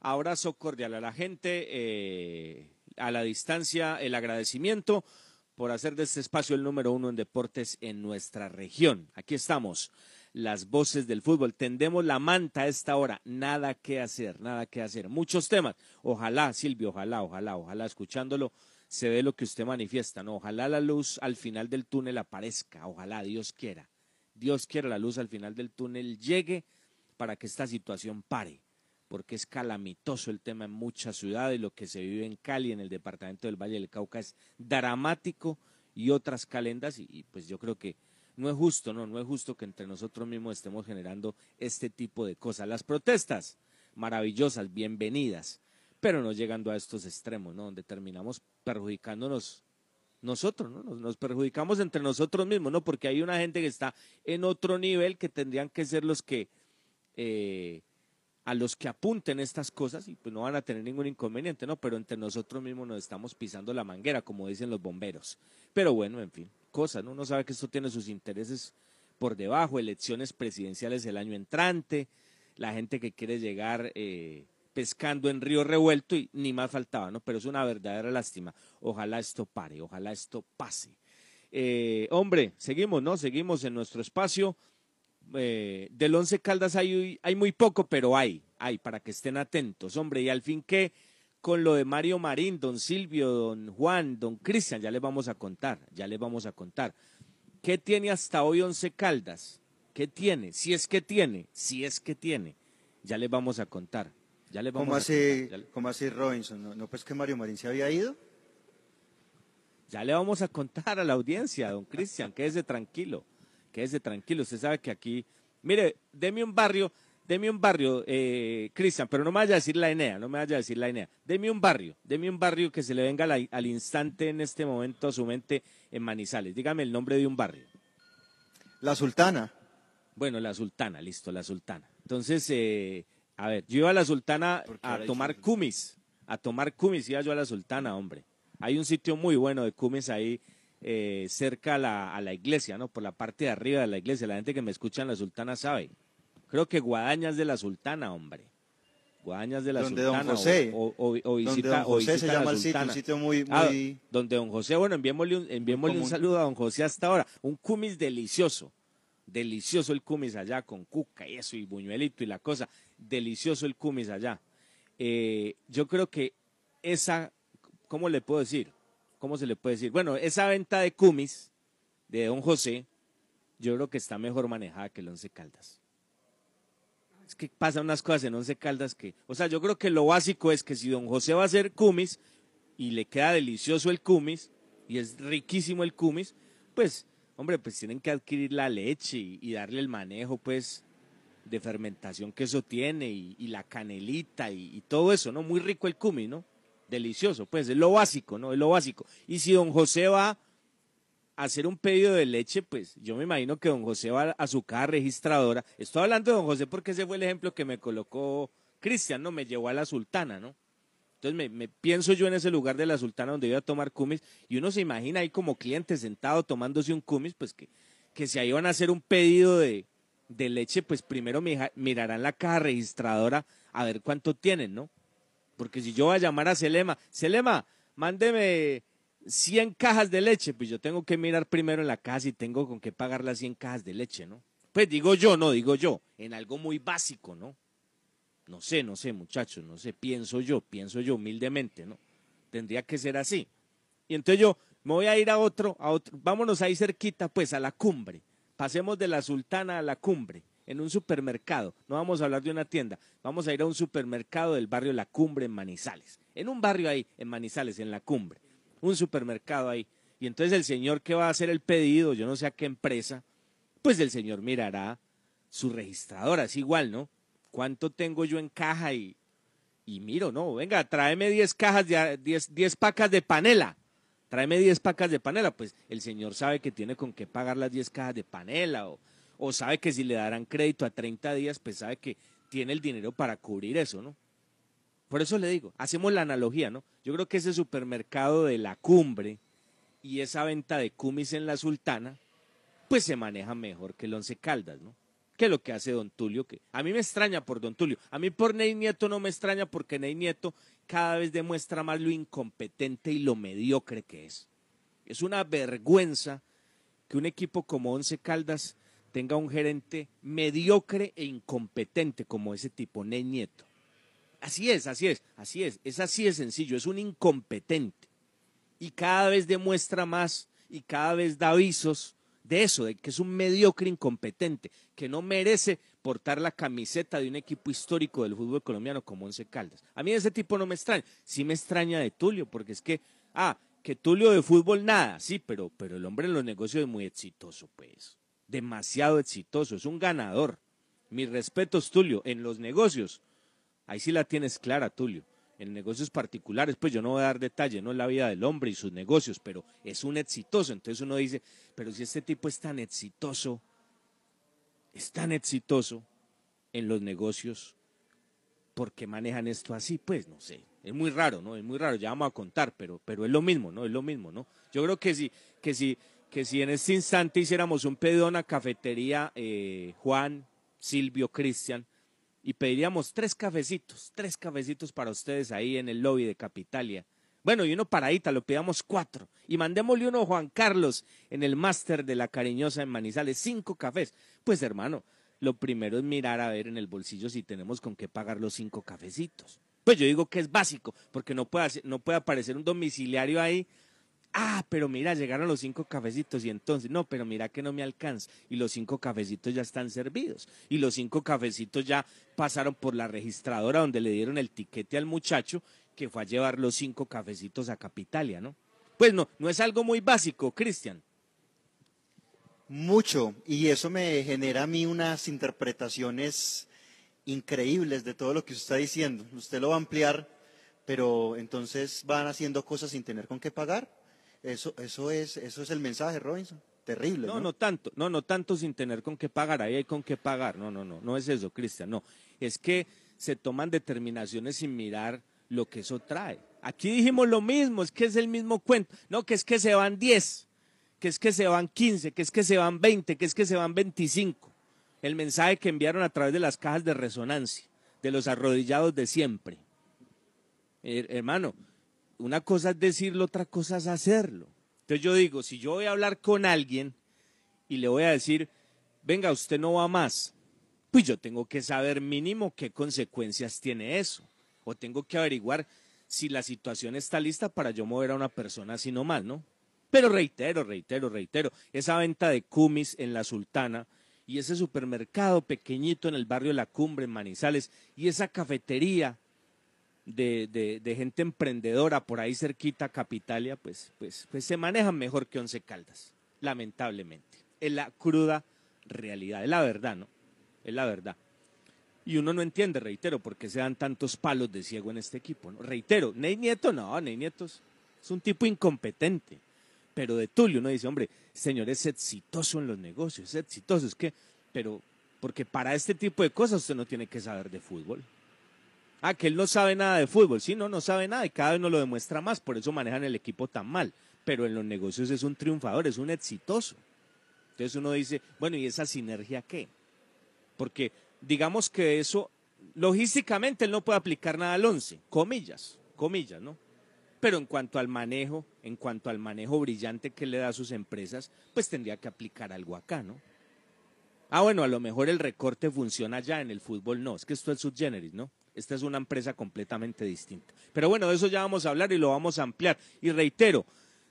Abrazo cordial a la gente, eh, a la distancia, el agradecimiento por hacer de este espacio el número uno en deportes en nuestra región. Aquí estamos, las voces del fútbol. Tendemos la manta a esta hora. Nada que hacer, nada que hacer. Muchos temas. Ojalá, Silvio, ojalá, ojalá, ojalá, escuchándolo, se ve lo que usted manifiesta. No, ojalá la luz al final del túnel aparezca. Ojalá, Dios quiera. Dios quiera la luz al final del túnel llegue para que esta situación pare porque es calamitoso el tema en muchas ciudades, lo que se vive en Cali, en el departamento del Valle del Cauca, es dramático y otras calendas, y, pues yo creo que no es justo, no, no es justo que entre nosotros mismos estemos generando este tipo de cosas. Las protestas, maravillosas, bienvenidas, pero no llegando a estos extremos, ¿no? Donde terminamos perjudicándonos nosotros, ¿no? Nos, perjudicamos entre nosotros mismos, ¿no? Porque hay una gente que está en otro nivel que tendrían que ser los que eh, a los que apunten estas cosas y pues no van a tener ningún inconveniente, ¿no? Pero entre nosotros mismos nos estamos pisando la manguera, como dicen los bomberos. Pero bueno, en fin, cosas, ¿no? Uno sabe que esto tiene sus intereses por debajo, elecciones presidenciales el año entrante, la gente que quiere llegar eh, pescando en río revuelto y ni más faltaba, ¿no? Pero es una verdadera lástima. Ojalá esto pare, ojalá esto pase. Eh, hombre, seguimos, ¿no? Seguimos en nuestro espacio. Eh, del Once Caldas hay, hay muy poco, pero hay, hay, para que estén atentos, hombre, y al fin que con lo de Mario Marín, don Silvio, don Juan, don Cristian, ya les vamos a contar, ya les vamos a contar. ¿Qué tiene hasta hoy Once Caldas? ¿Qué tiene? Si es que tiene, si es que tiene, ya les vamos a contar. Ya les vamos ¿Cómo, así, ¿Cómo así, Robinson? ¿No, ¿No pues que Mario Marín se había ido? Ya le vamos a contar a la audiencia, don Cristian, quédese tranquilo quédese tranquilo, usted sabe que aquí, mire, deme un barrio, deme un barrio, eh, Cristian, pero no me vaya a decir la Enea, no me vaya a decir la Enea, deme un barrio, deme un barrio que se le venga al, instante en este momento a su mente en Manizales, dígame el nombre de un barrio. La Sultana. Bueno, la Sultana, listo, la Sultana. Entonces, eh, a ver, yo iba a la Sultana a tomar cumis, a tomar cumis, iba yo a la Sultana, hombre. Hay un sitio muy bueno de cumis ahí eh, cerca a la, a la, iglesia, ¿no? Por la parte de arriba de la iglesia. La gente que me escucha en la Sultana sabe. Creo que Guadañas de la Sultana, hombre. Guadañas de la donde Sultana. Don José. O, o, visita, don José se llama el sitio, un sitio muy... Ah, donde don José, bueno, enviémosle, un, enviémosle un saludo a don José hasta ahora. Un cumis delicioso. Delicioso el cumis allá, con cuca y eso, y buñuelito y la cosa. Delicioso el cumis allá. Eh, yo creo que esa, ¿cómo le puedo decir? ¿Cómo se le puede decir? Bueno, esa venta de cumis de don José, yo creo que está mejor manejada que el Once Caldas. Es que pasan unas cosas en Once Caldas que, o sea, yo creo que lo básico es que si don José va a hacer cumis y le queda delicioso el cumis y es riquísimo el cumis, pues, hombre, pues tienen que adquirir la leche y, darle el manejo, pues, de fermentación que eso tiene y, la canelita y, y, todo eso, ¿no? Muy rico el cumis, ¿no? Delicioso, pues es lo básico, ¿no? Es lo básico. Y si don José va a hacer un pedido de leche, pues yo me imagino que don José va a su caja registradora. Estoy hablando de don José porque ese fue el ejemplo que me colocó Cristian, ¿no? Me llevó a la sultana, ¿no? Entonces me, pienso yo en ese lugar de la sultana donde iba a tomar cumis y uno se imagina ahí como cliente sentado tomándose un cumis, pues que, que si ahí van a hacer un pedido de, de leche, pues primero mirarán la caja registradora a ver cuánto tienen, ¿no? Porque si yo voy a llamar a Selema, Selema, mándeme 100 cajas de leche, pues yo tengo que mirar primero en la casa si tengo con qué pagar las 100 cajas de leche, ¿no? Pues digo yo, no, digo yo, en algo muy básico, ¿no? No sé, no sé, muchachos, no sé, pienso yo, pienso yo humildemente, ¿no? Tendría que ser así. Y entonces yo me voy a ir a otro, a otro, vámonos ahí cerquita, pues a la cumbre. Pasemos de la sultana a la cumbre en un supermercado, no vamos a hablar de una tienda, vamos a ir a un supermercado del barrio La Cumbre en Manizales, en un barrio ahí, en Manizales, en La Cumbre, un supermercado ahí. Y entonces el señor que va a hacer el pedido, yo no sé a qué empresa, pues el señor mirará su registradora, es igual, ¿no? ¿Cuánto tengo yo en caja? Y, y miro, no, venga, tráeme 10 cajas, de, 10, 10 pacas de panela. Tráeme 10 pacas de panela, pues el señor sabe que tiene con qué pagar las 10 cajas de panela o, o sabe que si le darán crédito a 30 días, pues sabe que tiene el dinero para cubrir eso, ¿no? Por eso le digo, hacemos la analogía, ¿no? Yo creo que ese supermercado de la cumbre y esa venta de cumis en la sultana, pues se maneja mejor que el Once Caldas, ¿no? ¿Qué es lo que hace Don Tulio? Que a mí me extraña por Don Tulio. A mí por Ney Nieto no me extraña porque Ney Nieto cada vez demuestra más lo incompetente y lo mediocre que es. Es una vergüenza que un equipo como Once Caldas tenga un gerente mediocre e incompetente como ese tipo, Ney Nieto. Así es, así es, así es, es así de sencillo, es un incompetente. Y cada vez demuestra más y cada vez da avisos de eso, de que es un mediocre incompetente, que no merece portar la camiseta de un equipo histórico del fútbol colombiano como Once Caldas. A mí ese tipo no me extraña, sí me extraña de Tulio, porque es que, ah, que Tulio de fútbol nada, sí, pero, pero el hombre en los negocios es muy exitoso, pues, demasiado exitoso, es un ganador. Mis respetos, Tulio, en los negocios Ahí sí la tienes clara, Tulio. En negocios particulares, pues yo no voy a dar detalle, no en la vida del hombre y sus negocios, pero es un exitoso. Entonces uno dice, pero si este tipo es tan exitoso, es tan exitoso en los negocios, ¿por qué manejan esto así? Pues no sé, es muy raro, ¿no? Es muy raro, ya vamos a contar, pero, pero es lo mismo, ¿no? Es lo mismo, ¿no? Yo creo que si, que si, que si en este instante hiciéramos un pedido a una cafetería, eh, Juan, Silvio, Cristian, y pediríamos tres cafecitos, tres cafecitos para ustedes ahí en el lobby de Capitalia. Bueno, y uno para lo pedíamos cuatro. Y mandémosle uno a Juan Carlos en el máster de la cariñosa en Manizales, cinco cafés. Pues hermano, lo primero es mirar a ver en el bolsillo si tenemos con qué pagar los cinco cafecitos. Pues yo digo que es básico, porque no puede, no puede aparecer un domiciliario ahí Ah, pero mira, llegaron los cinco cafecitos y entonces, no, pero mira que no me alcanza. Y los cinco cafecitos ya están servidos. Y los cinco cafecitos ya pasaron por la registradora donde le dieron el tiquete al muchacho que fue a llevar los cinco cafecitos a Capitalia, ¿no? Pues no, no es algo muy básico, Cristian. Mucho, y eso me genera a mí unas interpretaciones increíbles de todo lo que usted está diciendo. Usted lo va a ampliar, pero entonces van haciendo cosas sin tener con qué pagar. Eso, eso, es, eso es el mensaje, Robinson. Terrible. No, no, tanto, no, no tanto sin tener con qué pagar, ahí hay con qué pagar. No, no, no, no es eso, Cristian, no. Es que se toman determinaciones sin mirar lo que eso trae. Aquí dijimos lo mismo, es que es el mismo cuento. No, que es que se van 10, que es que se van 15, que es que se van 20, que es que se van 25. El mensaje que enviaron a través de las cajas de resonancia, de los arrodillados de siempre. hermano, una cosa es decirlo, otra cosa es hacerlo. Entonces yo digo, si yo voy a hablar con alguien y le voy a decir, venga, usted no va más, pues yo tengo que saber mínimo qué consecuencias tiene eso. O tengo que averiguar si la situación está lista para yo mover a una persona así nomás, ¿no? Pero reitero, reitero, reitero, esa venta de cumis en la Sultana y ese supermercado pequeñito en el barrio La Cumbre, en Manizales, y esa cafetería de, de, gente emprendedora por ahí cerquita Capitalia, pues, pues, pues se manejan mejor que Once Caldas, lamentablemente. Es la cruda realidad, es la verdad, ¿no? Es la verdad. Y uno no entiende, reitero, por qué se dan tantos palos de ciego en este equipo. ¿no? Reitero, Ney Nieto no, Ney Nieto es, un tipo incompetente. Pero de Tulio uno dice, hombre, señor es exitoso en los negocios, es exitoso, es que, pero, porque para este tipo de cosas usted no tiene que saber de fútbol. Ah, que él no sabe nada de fútbol. Sí, no, no sabe nada y cada vez nos lo demuestra más. Por eso manejan el equipo tan mal. Pero en los negocios es un triunfador, es un exitoso. Entonces uno dice, bueno, ¿y esa sinergia qué? Porque digamos que eso, logísticamente él no puede aplicar nada al once, comillas, comillas, ¿no? Pero en cuanto al manejo, en cuanto al manejo brillante que le da a sus empresas, pues tendría que aplicar algo acá, ¿no? Ah, bueno, a lo mejor el recorte funciona ya en el fútbol, no, es que esto es subgeneris, ¿no? Esta es una empresa completamente distinta. Pero bueno, de eso ya vamos a hablar y lo vamos a ampliar. Y reitero,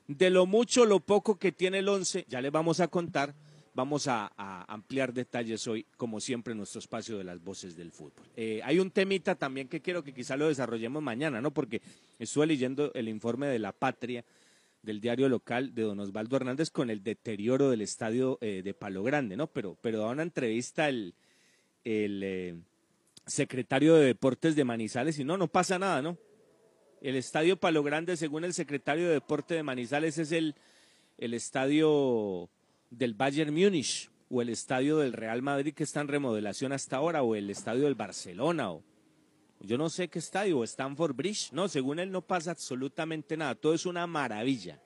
de lo mucho, lo poco que tiene el 11, ya les vamos a contar. Vamos a, ampliar detalles hoy, como siempre, en nuestro espacio de las voces del fútbol. Eh, hay un temita también que quiero que quizá lo desarrollemos mañana, ¿no? Porque estuve leyendo el informe de La Patria del diario local de don Osvaldo Hernández con el deterioro del estadio eh, de Palo Grande, ¿no? Pero, pero da una entrevista el, el eh, secretario de Deportes de Manizales y no, no pasa nada, ¿no? El estadio Palo Grande, según el secretario de Deportes de Manizales, es el, el estadio del Bayern Múnich o el estadio del Real Madrid que está en remodelación hasta ahora o el estadio del Barcelona o yo no sé qué estadio o Stanford Bridge, no, según él no pasa absolutamente nada, todo es una maravilla.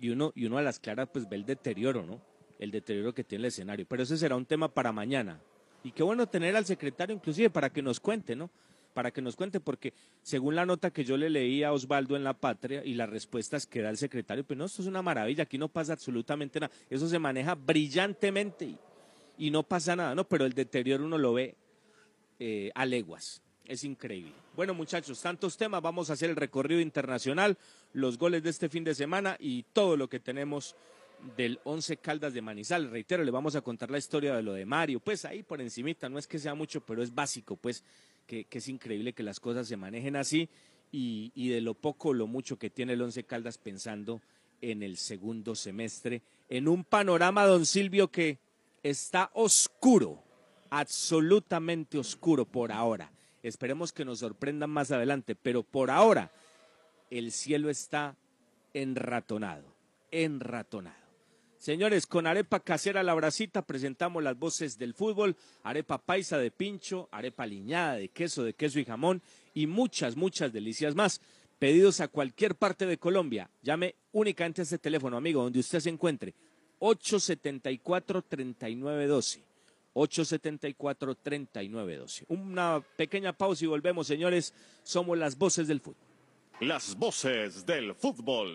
Y uno, y uno a las claras pues ve el deterioro, ¿no? El deterioro que tiene el escenario. Pero ese será un tema para mañana Y qué bueno tener al secretario inclusive para que nos cuente, ¿no? Para que nos cuente, porque según la nota que yo le leí a Osvaldo en La Patria y las respuestas que da el secretario, pues no, esto es una maravilla, aquí no pasa absolutamente nada. Eso se maneja brillantemente y, no pasa nada, ¿no? Pero el deterioro uno lo ve eh, a leguas. Es increíble. Bueno, muchachos, tantos temas. Vamos a hacer el recorrido internacional, los goles de este fin de semana y todo lo que tenemos del Once Caldas de Manizal. Reitero, le vamos a contar la historia de lo de Mario. Pues ahí por encimita, no es que sea mucho, pero es básico, pues que, es increíble que las cosas se manejen así y, y de lo poco lo mucho que tiene el Once Caldas pensando en el segundo semestre, en un panorama, don Silvio, que está oscuro, absolutamente oscuro por ahora. Esperemos que nos sorprendan más adelante, pero por ahora el cielo está enratonado, enratonado. Señores, con arepa casera la bracita presentamos las voces del fútbol, arepa paisa de pincho, arepa liñada de queso, de queso y jamón y muchas, muchas delicias más. Pedidos a cualquier parte de Colombia. Llame únicamente a este teléfono, amigo, donde usted se encuentre. 874-3912. 874-3912. Una pequeña pausa y volvemos, señores. Somos las voces del fútbol. Las voces del fútbol.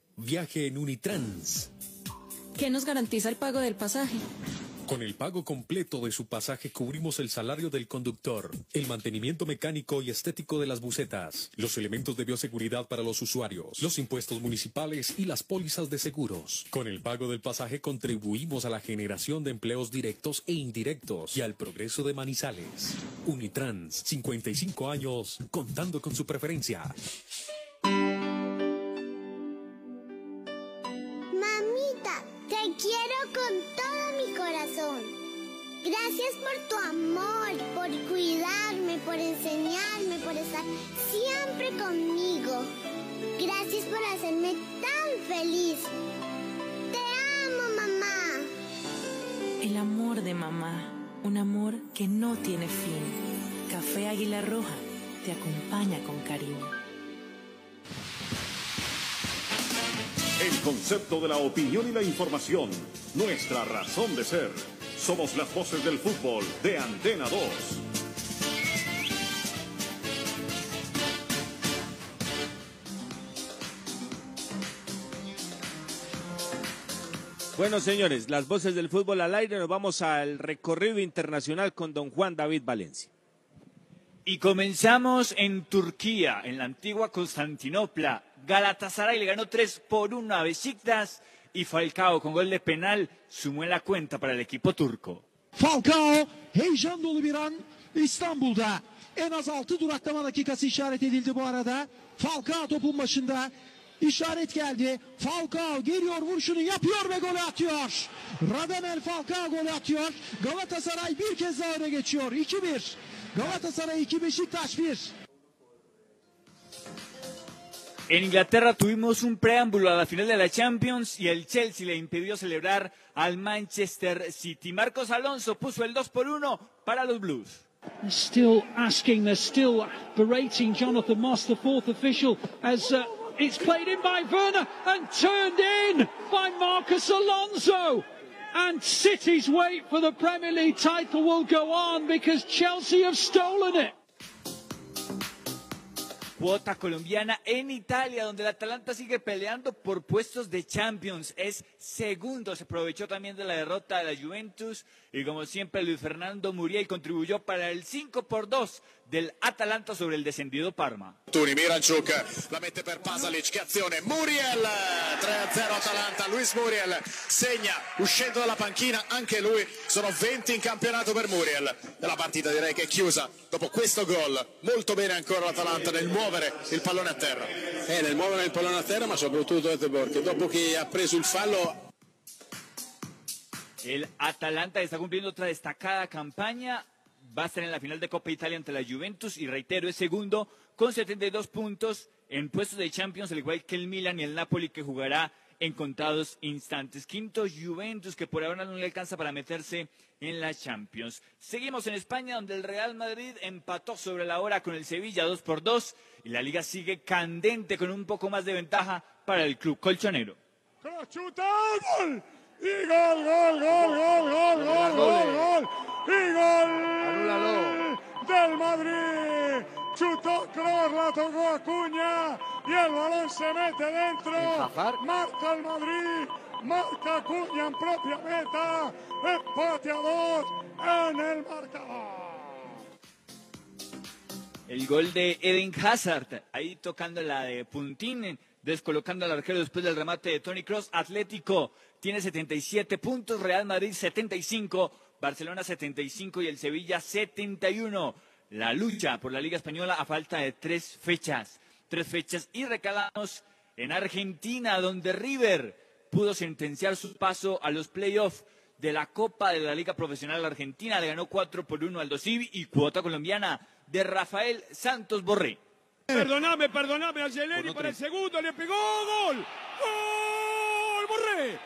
Viaje en Unitrans. ¿Qué nos garantiza el pago del pasaje? Con el pago completo de su pasaje cubrimos el salario del conductor, el mantenimiento mecánico y estético de las bucetas, los elementos de bioseguridad para los usuarios, los impuestos municipales y las pólizas de seguros. Con el pago del pasaje contribuimos a la generación de empleos directos e indirectos y al progreso de Manizales. Unitrans, 55 años, contando con su preferencia. Amor, por cuidarme, por enseñarme, por estar siempre conmigo. Gracias por hacerme tan feliz. Te amo, mamá. El amor de mamá, un amor que no tiene fin. Café Águila Roja te acompaña con cariño. El concepto de la opinión y la información. Nuestra razón de ser. Somos las voces del fútbol de Antena 2. Bueno, señores, las voces del fútbol al aire, nos vamos al recorrido internacional con don Juan David Valencia. Y comenzamos en Turquía, en la antigua Constantinopla. Galatasaray le ganó 3 por 1 a Besiktas y Falcao con gol de penal sumó la cuenta para el equipo turco. Falcao heyecan dolu bir an İstanbul'da. En az 6 duraklama dakikası işaret edildi bu arada. Falcao topun başında. İşaret geldi. Falcao geliyor vuruşunu yapıyor ve golü atıyor. Radamel Falcao golü atıyor. Galatasaray bir kez daha öne geçiyor. 2-1. Galatasaray 2 Beşiktaş 1. En Inglaterra tuvimos un preámbulo a la final de la Champions y el Chelsea le impidió celebrar al Manchester City. Marcos Alonso puso el 2 por 1 para los Blues. They're still asking, they're still berating Jonathan Moss, the fourth official, as uh, it's played in by Werner and turned in by Marcus Alonso. And City's wait for the Premier League title will go on because Chelsea have stolen it. Cuota colombiana en Italia, donde el Atalanta sigue peleando por puestos de Champions. Es segundo, se aprovechó también de la derrota de la Juventus y como siempre Luis Fernando Muriel contribuyó para el 5 por 2 del Atalanta sobre el descendido Parma. Tuni Miranchuk la mette per Pasalic, che azione, Muriel 3-0 Atalanta, Luis Muriel segna uscendo dalla panchina anche lui, sono 20 in campionato per Muriel e la partita direi che è chiusa dopo questo gol, molto bene ancora l'Atalanta nel muovere il pallone a terra. Eh, nel muovere il pallone a terra ma soprattutto perché dopo che ha preso il fallo El Atalanta está cumpliendo otra destacada campaña. Va a estar en la final de Copa Italia ante la Juventus y reitero, es segundo con 72 puntos en puestos de Champions, al igual que el Milan y el Napoli que jugará en contados instantes. Quinto Juventus que por ahora no le alcanza para meterse en la Champions. Seguimos en España donde el Real Madrid empató sobre la hora con el Sevilla 2 por 2 y la liga sigue candente con un poco más de ventaja para el club colchonero. ¡Gol! Y gol, gol, gol, gol, gol, gol, gol, gol. Y gol del Madrid. Chutó Kroos, la tocó Acuña y el balón se mete dentro. Marca el Madrid, marca Acuña en propia meta. Empate a dos en el marcador. El gol de Eden Hazard, ahí tocando la de Puntín, descolocando al arquero después del remate de Tony Cross. Atlético tiene 77 puntos, Real Madrid 75, Barcelona 75 y el Sevilla 71. La lucha por la Liga Española a falta de tres fechas. Tres fechas y recalamos en Argentina, donde River pudo sentenciar su paso a los playoffs de la Copa de la Liga Profesional Argentina. Le ganó 4 por 1 al Dosivi y cuota colombiana de Rafael Santos Borré. Perdoname, perdoname, Angelini para el segundo, le pegó gol. ¡Gol! Borré.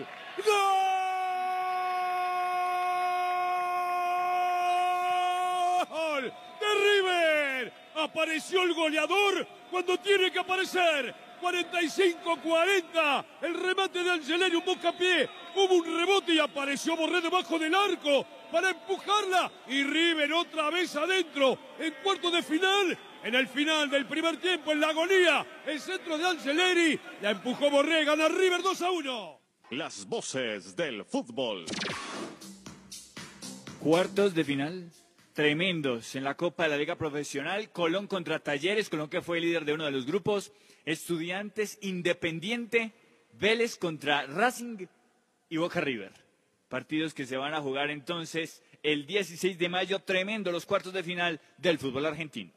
¡Gol! ¡Gol! ¡De River! Apareció el goleador cuando tiene que aparecer. 45-40. El remate de Angelini, un bocapié. Hubo un rebote y apareció Borré debajo del arco para empujarla. Y River otra vez adentro. En cuarto de final. En el final del primer tiempo, en la agonía, el centro de Angeleri. La empujó Borré. Gana River 2 a 1. Las voces del fútbol. Cuartos de final tremendos en la Copa de la Liga Profesional. Colón contra Talleres, Colón que fue líder de uno de los grupos. Estudiantes Independiente, Vélez contra Racing y Boca River. Partidos que se van a jugar entonces el 16 de mayo. Tremendo los cuartos de final del fútbol argentino.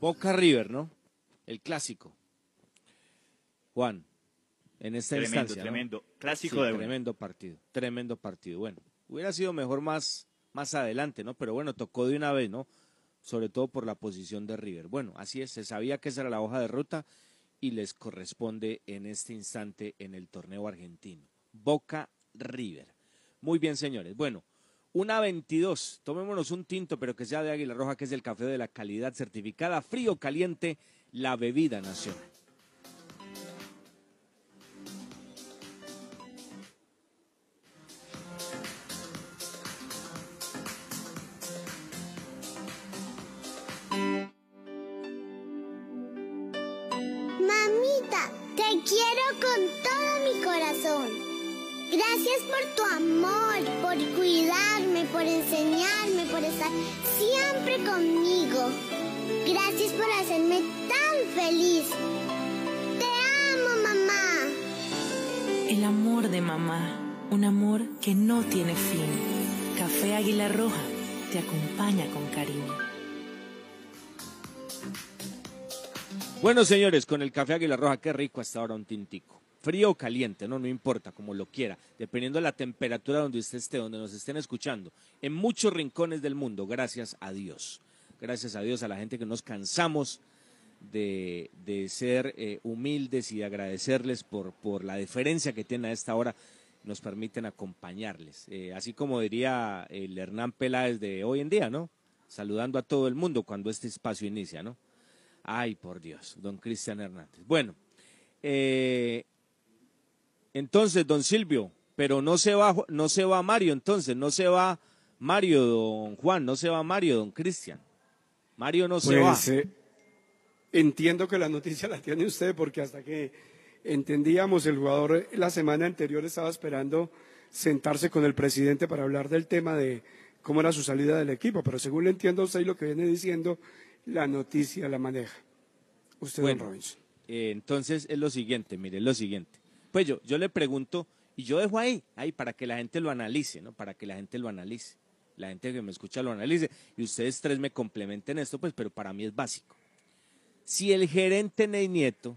Boca River, ¿no? El clásico. Juan, en esta Tremendo, instancia. ¿no? tremendo. Clásico Sí, de tremendo partido, tremendo partido. Bueno, hubiera sido mejor más, más adelante, ¿no? Pero bueno, tocó de una vez, ¿no? Sobre todo por la posición de River. Bueno, así es, se sabía que esa era la hoja de ruta y les corresponde en este instante en el torneo argentino. Boca River. Muy bien, señores. Bueno, una 22. Tomémonos un tinto, pero que sea de Águila Roja, que es el café de la calidad certificada, frío, caliente, la bebida nacional. Por enseñarme, por estar siempre conmigo. Gracias por hacerme tan feliz. Te amo, mamá. El amor de mamá, un amor que no tiene fin. Café Águila Roja te acompaña con cariño. Bueno, señores, con el café Águila Roja, qué rico hasta ahora un tintico. Frío o caliente, no, no importa, como lo quiera, dependiendo de la temperatura donde usted esté, donde nos estén escuchando. En muchos rincones del mundo, gracias a Dios. Gracias a Dios, a la gente que nos cansamos de, de ser eh, humildes y de agradecerles por, por la deferencia que tienen a esta hora, nos permiten acompañarles. Eh, así como diría el Hernán Peláez de hoy en día, ¿no? Saludando a todo el mundo cuando este espacio inicia, ¿no? Ay, por Dios, don Cristian Hernández. Bueno, eh, entonces, don Silvio, pero no se va, no se va Mario, entonces, no se va Mario, don Juan, no se va Mario, don Cristian. Mario no se va. Pues eh, entiendo que la noticia la tiene usted porque hasta que entendíamos el jugador eh, la semana anterior estaba esperando sentarse con el presidente para hablar del tema de cómo era su salida del equipo, pero según le entiendo a usted y lo que viene diciendo, la noticia la maneja. Usted, don Robinson. eh, entonces es lo siguiente, mire, es lo siguiente. Pues yo, yo le pregunto, y yo dejo ahí, ahí, para que la gente lo analice, ¿no? Para que la gente lo analice. La gente que me escucha lo analice. Y ustedes tres me complementen esto, pues, pero para mí es básico. Si el gerente Ney Nieto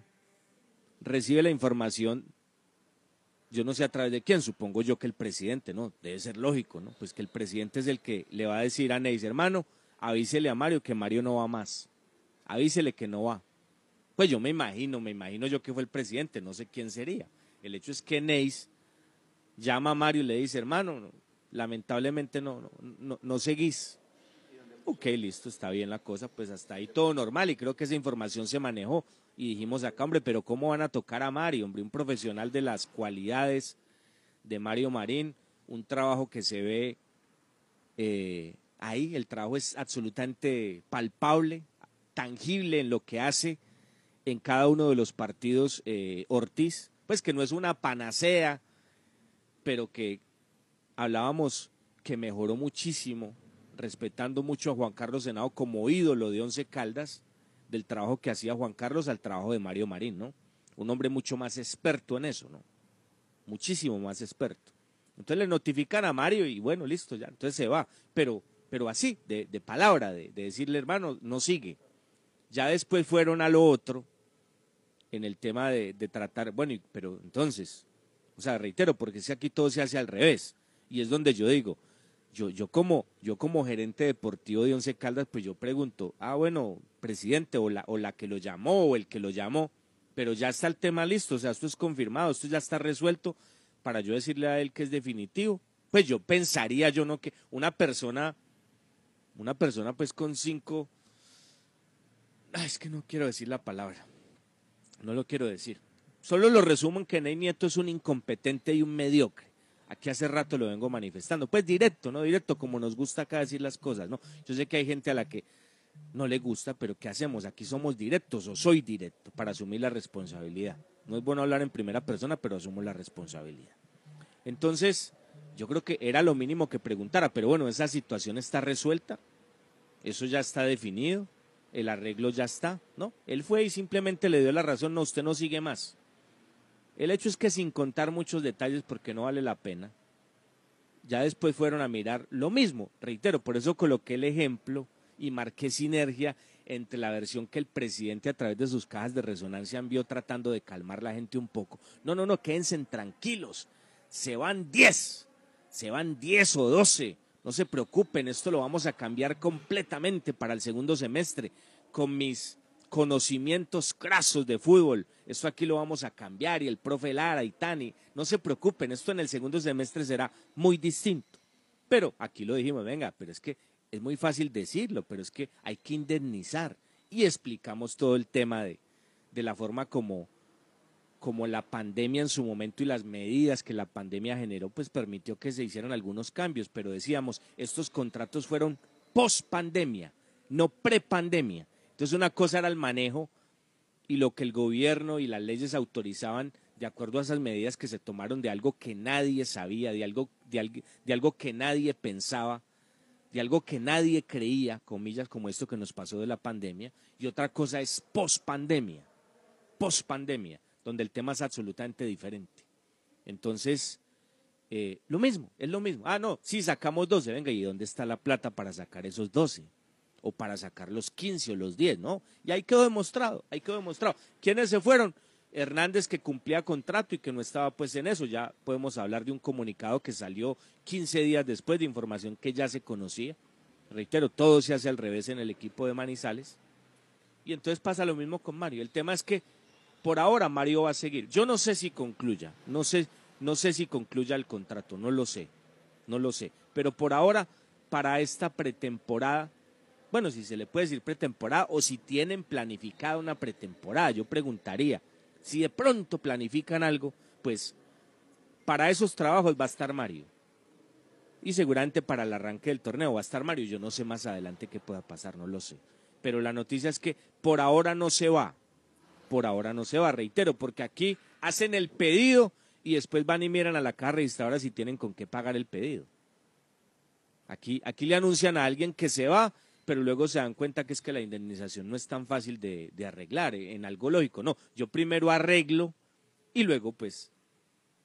recibe la información, yo no sé a través de quién, supongo yo que el presidente, ¿no? Debe ser lógico, ¿no? Pues que el presidente es el que le va a decir a Ney, hermano, avísele a Mario que Mario no va más. Avísele que no va. Pues yo me imagino, me imagino yo que fue el presidente, no sé quién sería. El hecho es que Neis llama a Mario y le dice, hermano, no, lamentablemente no, no, no, no seguís. Ok, listo, está bien la cosa, pues hasta ahí todo normal y creo que esa información se manejó y dijimos acá, hombre, pero ¿cómo van a tocar a Mario, hombre? Un profesional de las cualidades de Mario Marín, un trabajo que se ve eh, ahí, el trabajo es absolutamente palpable, tangible en lo que hace en cada uno de los partidos eh, Ortiz, pues que no es una panacea, pero que hablábamos que mejoró muchísimo, respetando mucho a Juan Carlos Senado como ídolo de Once Caldas, del trabajo que hacía Juan Carlos al trabajo de Mario Marín, ¿no? Un hombre mucho más experto en eso, ¿no? Muchísimo más experto. Entonces le notifican a Mario y bueno, listo, ya, entonces se va, pero, pero así, de, palabra, de decirle, hermano, no sigue. Ya después fueron a lo otro, en el tema de, de tratar, bueno, pero entonces, o sea, reitero, porque si aquí todo se hace al revés, y es donde yo digo, yo, yo como, yo como gerente deportivo de Once Caldas, pues yo pregunto, ah, bueno, presidente, o la, o la que lo llamó, o el que lo llamó, pero ya está el tema listo, o sea, esto es confirmado, esto ya está resuelto, para yo decirle a él que es definitivo. Pues yo pensaría yo no que una persona, una persona pues con cinco, ah, es que no quiero decir la palabra, no lo quiero decir. Solo lo resumo en que Ney Nieto es un incompetente y un mediocre. Aquí hace rato lo vengo manifestando. Pues directo, ¿no? Directo, como nos gusta acá decir las cosas, ¿no? Yo sé que hay gente a la que no le gusta, pero ¿qué hacemos? Aquí somos directos o soy directo para asumir la responsabilidad. No es bueno hablar en primera persona, pero asumo la responsabilidad. Entonces, yo creo que era lo mínimo que preguntara, pero bueno, esa situación está resuelta, eso ya está definido, el arreglo ya está, ¿no? Él fue y simplemente le dio la razón, no, usted no sigue más. El hecho es que sin contar muchos detalles, porque no vale la pena, ya después fueron a mirar lo mismo, reitero, por eso coloqué el ejemplo y marqué sinergia entre la versión que el presidente a través de sus cajas de resonancia envió tratando de calmar la gente un poco. No, no, no, quédense tranquilos, se van 10, se van 10 o 12, no se preocupen, esto lo vamos a cambiar completamente para el segundo semestre con mis conocimientos crasos de fútbol. Esto aquí lo vamos a cambiar y el profe Lara y Tani, no se preocupen, esto en el segundo semestre será muy distinto. Pero aquí lo dijimos, venga, pero es que es muy fácil decirlo, pero es que hay que indemnizar. Y explicamos todo el tema de, de la forma como, como la pandemia en su momento y las medidas que la pandemia generó, pues permitió que se hicieran algunos cambios. Pero decíamos, estos contratos fueron post pandemia, no pre-pandemia. Entonces una cosa era el manejo y lo que el gobierno y las leyes autorizaban de acuerdo a esas medidas que se tomaron de algo que nadie sabía, de algo, de, algo- de algo que nadie pensaba, de algo que nadie creía, comillas, como esto que nos pasó de la pandemia, y otra cosa es post-pandemia, post-pandemia, donde el tema es absolutamente diferente. Entonces, eh, lo mismo, es lo mismo. Ah, no, sí, sacamos 12, venga, ¿y dónde está la plata para sacar esos 12? O para sacar los 15 o los 10, ¿no? Y ahí quedó demostrado, ahí quedó demostrado. ¿Quiénes se fueron? Hernández que cumplía contrato y que no estaba pues en eso. Ya podemos hablar de un comunicado que salió 15 días después de información que ya se conocía. Reitero, todo se hace al revés en el equipo de Manizales. Y entonces pasa lo mismo con Mario. El tema es que por ahora Mario va a seguir. Yo no sé si concluya, no sé, no sé si concluya el contrato, no lo sé, no lo sé. Pero por ahora, para esta pretemporada, bueno, si se le puede decir pretemporada o si tienen planificada una pretemporada, yo preguntaría, si de pronto planifican algo, pues para esos trabajos va a estar Mario. y seguramente para el arranque del torneo va a estar Mario. Yo no sé más adelante qué pueda pasar, no lo sé. Pero la noticia es que por ahora no se va. Por ahora no se va, reitero, porque aquí hacen el pedido y después van y miran a la caja registradora si tienen con qué pagar el pedido. Aquí, aquí le anuncian a alguien que se va, pero luego se dan cuenta que es que la indemnización no es tan fácil de, de arreglar eh, en algo lógico. No, yo primero arreglo y luego pues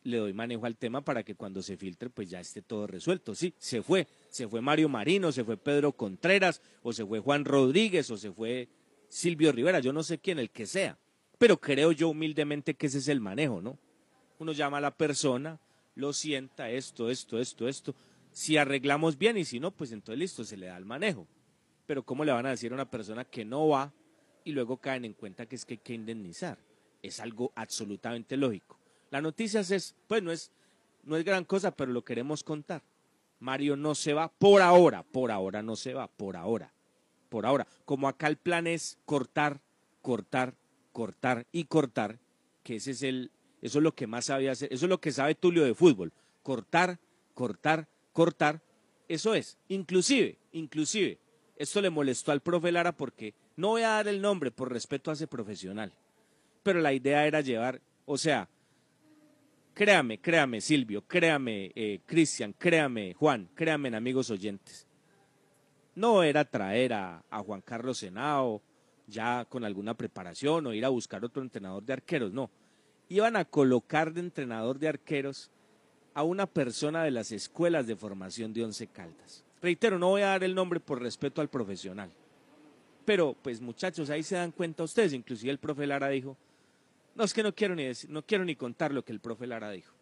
le doy manejo al tema para que cuando se filtre pues ya esté todo resuelto. Sí, se fue, se fue Mario Marino, se fue Pedro Contreras, o se fue Juan Rodríguez, o se fue Silvio Rivera, yo no sé quién, el que sea. Pero creo yo humildemente que ese es el manejo, ¿no? Uno llama a la persona, lo sienta, esto, esto, esto, esto. Si arreglamos bien y si no, pues entonces listo, se le da el manejo. Pero ¿cómo le van a decir a una persona que no va y luego caen en cuenta que es que hay que indemnizar? Es algo absolutamente lógico. La noticia es, pues no es, no es gran cosa, pero lo queremos contar. Mario no se va por ahora, por ahora no se va, por ahora, por ahora. Como acá el plan es cortar, cortar, cortar y cortar, que ese es el, eso es lo que más sabe hacer, eso es lo que sabe Tulio de fútbol, cortar, cortar, cortar, eso es. Inclusive, inclusive, esto le molestó al profe Lara porque no voy a dar el nombre por respeto a ese profesional, pero la idea era llevar, o sea, Créame, créame, Silvio, créame, eh, Cristian, créame, Juan, créame, amigos oyentes. No era traer a, a Juan Carlos Senao ya con alguna preparación o ir a buscar otro entrenador de arqueros, no. Iban a colocar de entrenador de arqueros a una persona de las escuelas de formación de Once Caldas. Reitero, no voy a dar el nombre por respeto al profesional. Pero, pues muchachos, ahí se dan cuenta ustedes, inclusive el profe Lara dijo, no, es que no quiero ni, decir, no quiero ni contar lo que el profe Lara dijo.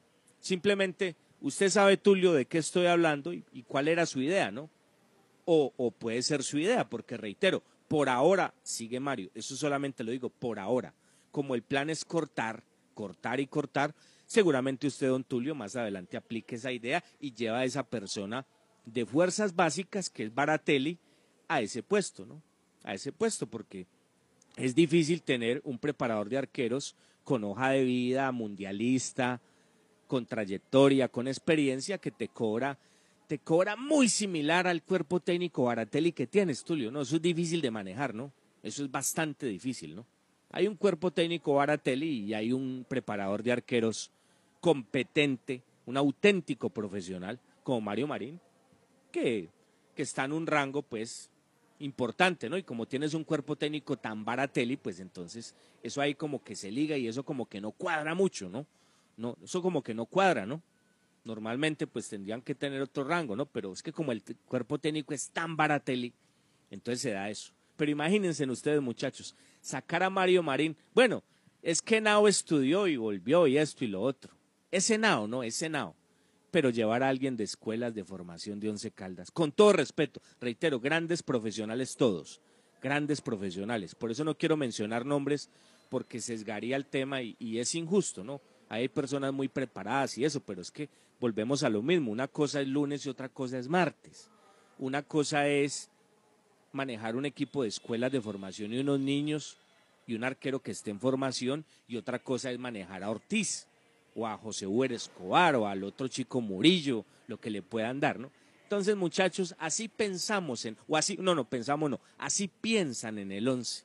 Simplemente, usted sabe, Tulio, de qué estoy hablando y, cuál era su idea, ¿no? O, o, puede ser su idea, porque reitero, por ahora, sigue Mario, eso solamente lo digo, por ahora. Como el plan es cortar, cortar y cortar, seguramente usted, don Tulio, más adelante aplique esa idea y lleva a esa persona de fuerzas básicas, que es Baratelli, a ese puesto, ¿no? A ese puesto, porque es difícil tener un preparador de arqueros con hoja de vida mundialista, con trayectoria, con experiencia que te cobra te cobra muy similar al cuerpo técnico Baratelli que tienes, Tulio, ¿no? Eso es difícil de manejar, ¿no? Eso es bastante difícil, ¿no? Hay un cuerpo técnico Baratelli y hay un preparador de arqueros competente, un auténtico profesional, como Mario Marín, que, que está en un rango, pues, importante, ¿no? Y como tienes un cuerpo técnico tan barateli, pues entonces eso ahí como que se liga y eso como que no cuadra mucho, ¿no? No, eso como que no cuadra, ¿no? Normalmente pues tendrían que tener otro rango, ¿no? Pero es que como el cuerpo técnico es tan barateli, entonces se da eso. Pero imagínense ustedes, muchachos, sacar a Mario Marín, bueno, es que Nao estudió y volvió y esto y lo otro. Ese Nao, ¿no? Ese Nao pero llevar a alguien de escuelas de formación de Once Caldas. Con todo respeto, reitero, grandes profesionales todos, grandes profesionales. Por eso no quiero mencionar nombres porque sesgaría el tema y es injusto, ¿no? Hay personas muy preparadas y eso, pero es que volvemos a lo mismo. Una cosa es lunes y otra cosa es martes. Una cosa es manejar un equipo de escuelas de formación y unos niños y un arquero que esté en formación y otra cosa es manejar a Ortiz o a José Huer Escobar o al otro chico Murillo, lo que le puedan dar, ¿no? Entonces, muchachos, así pensamos en, o así, no, no, pensamos no, así piensan en el 11.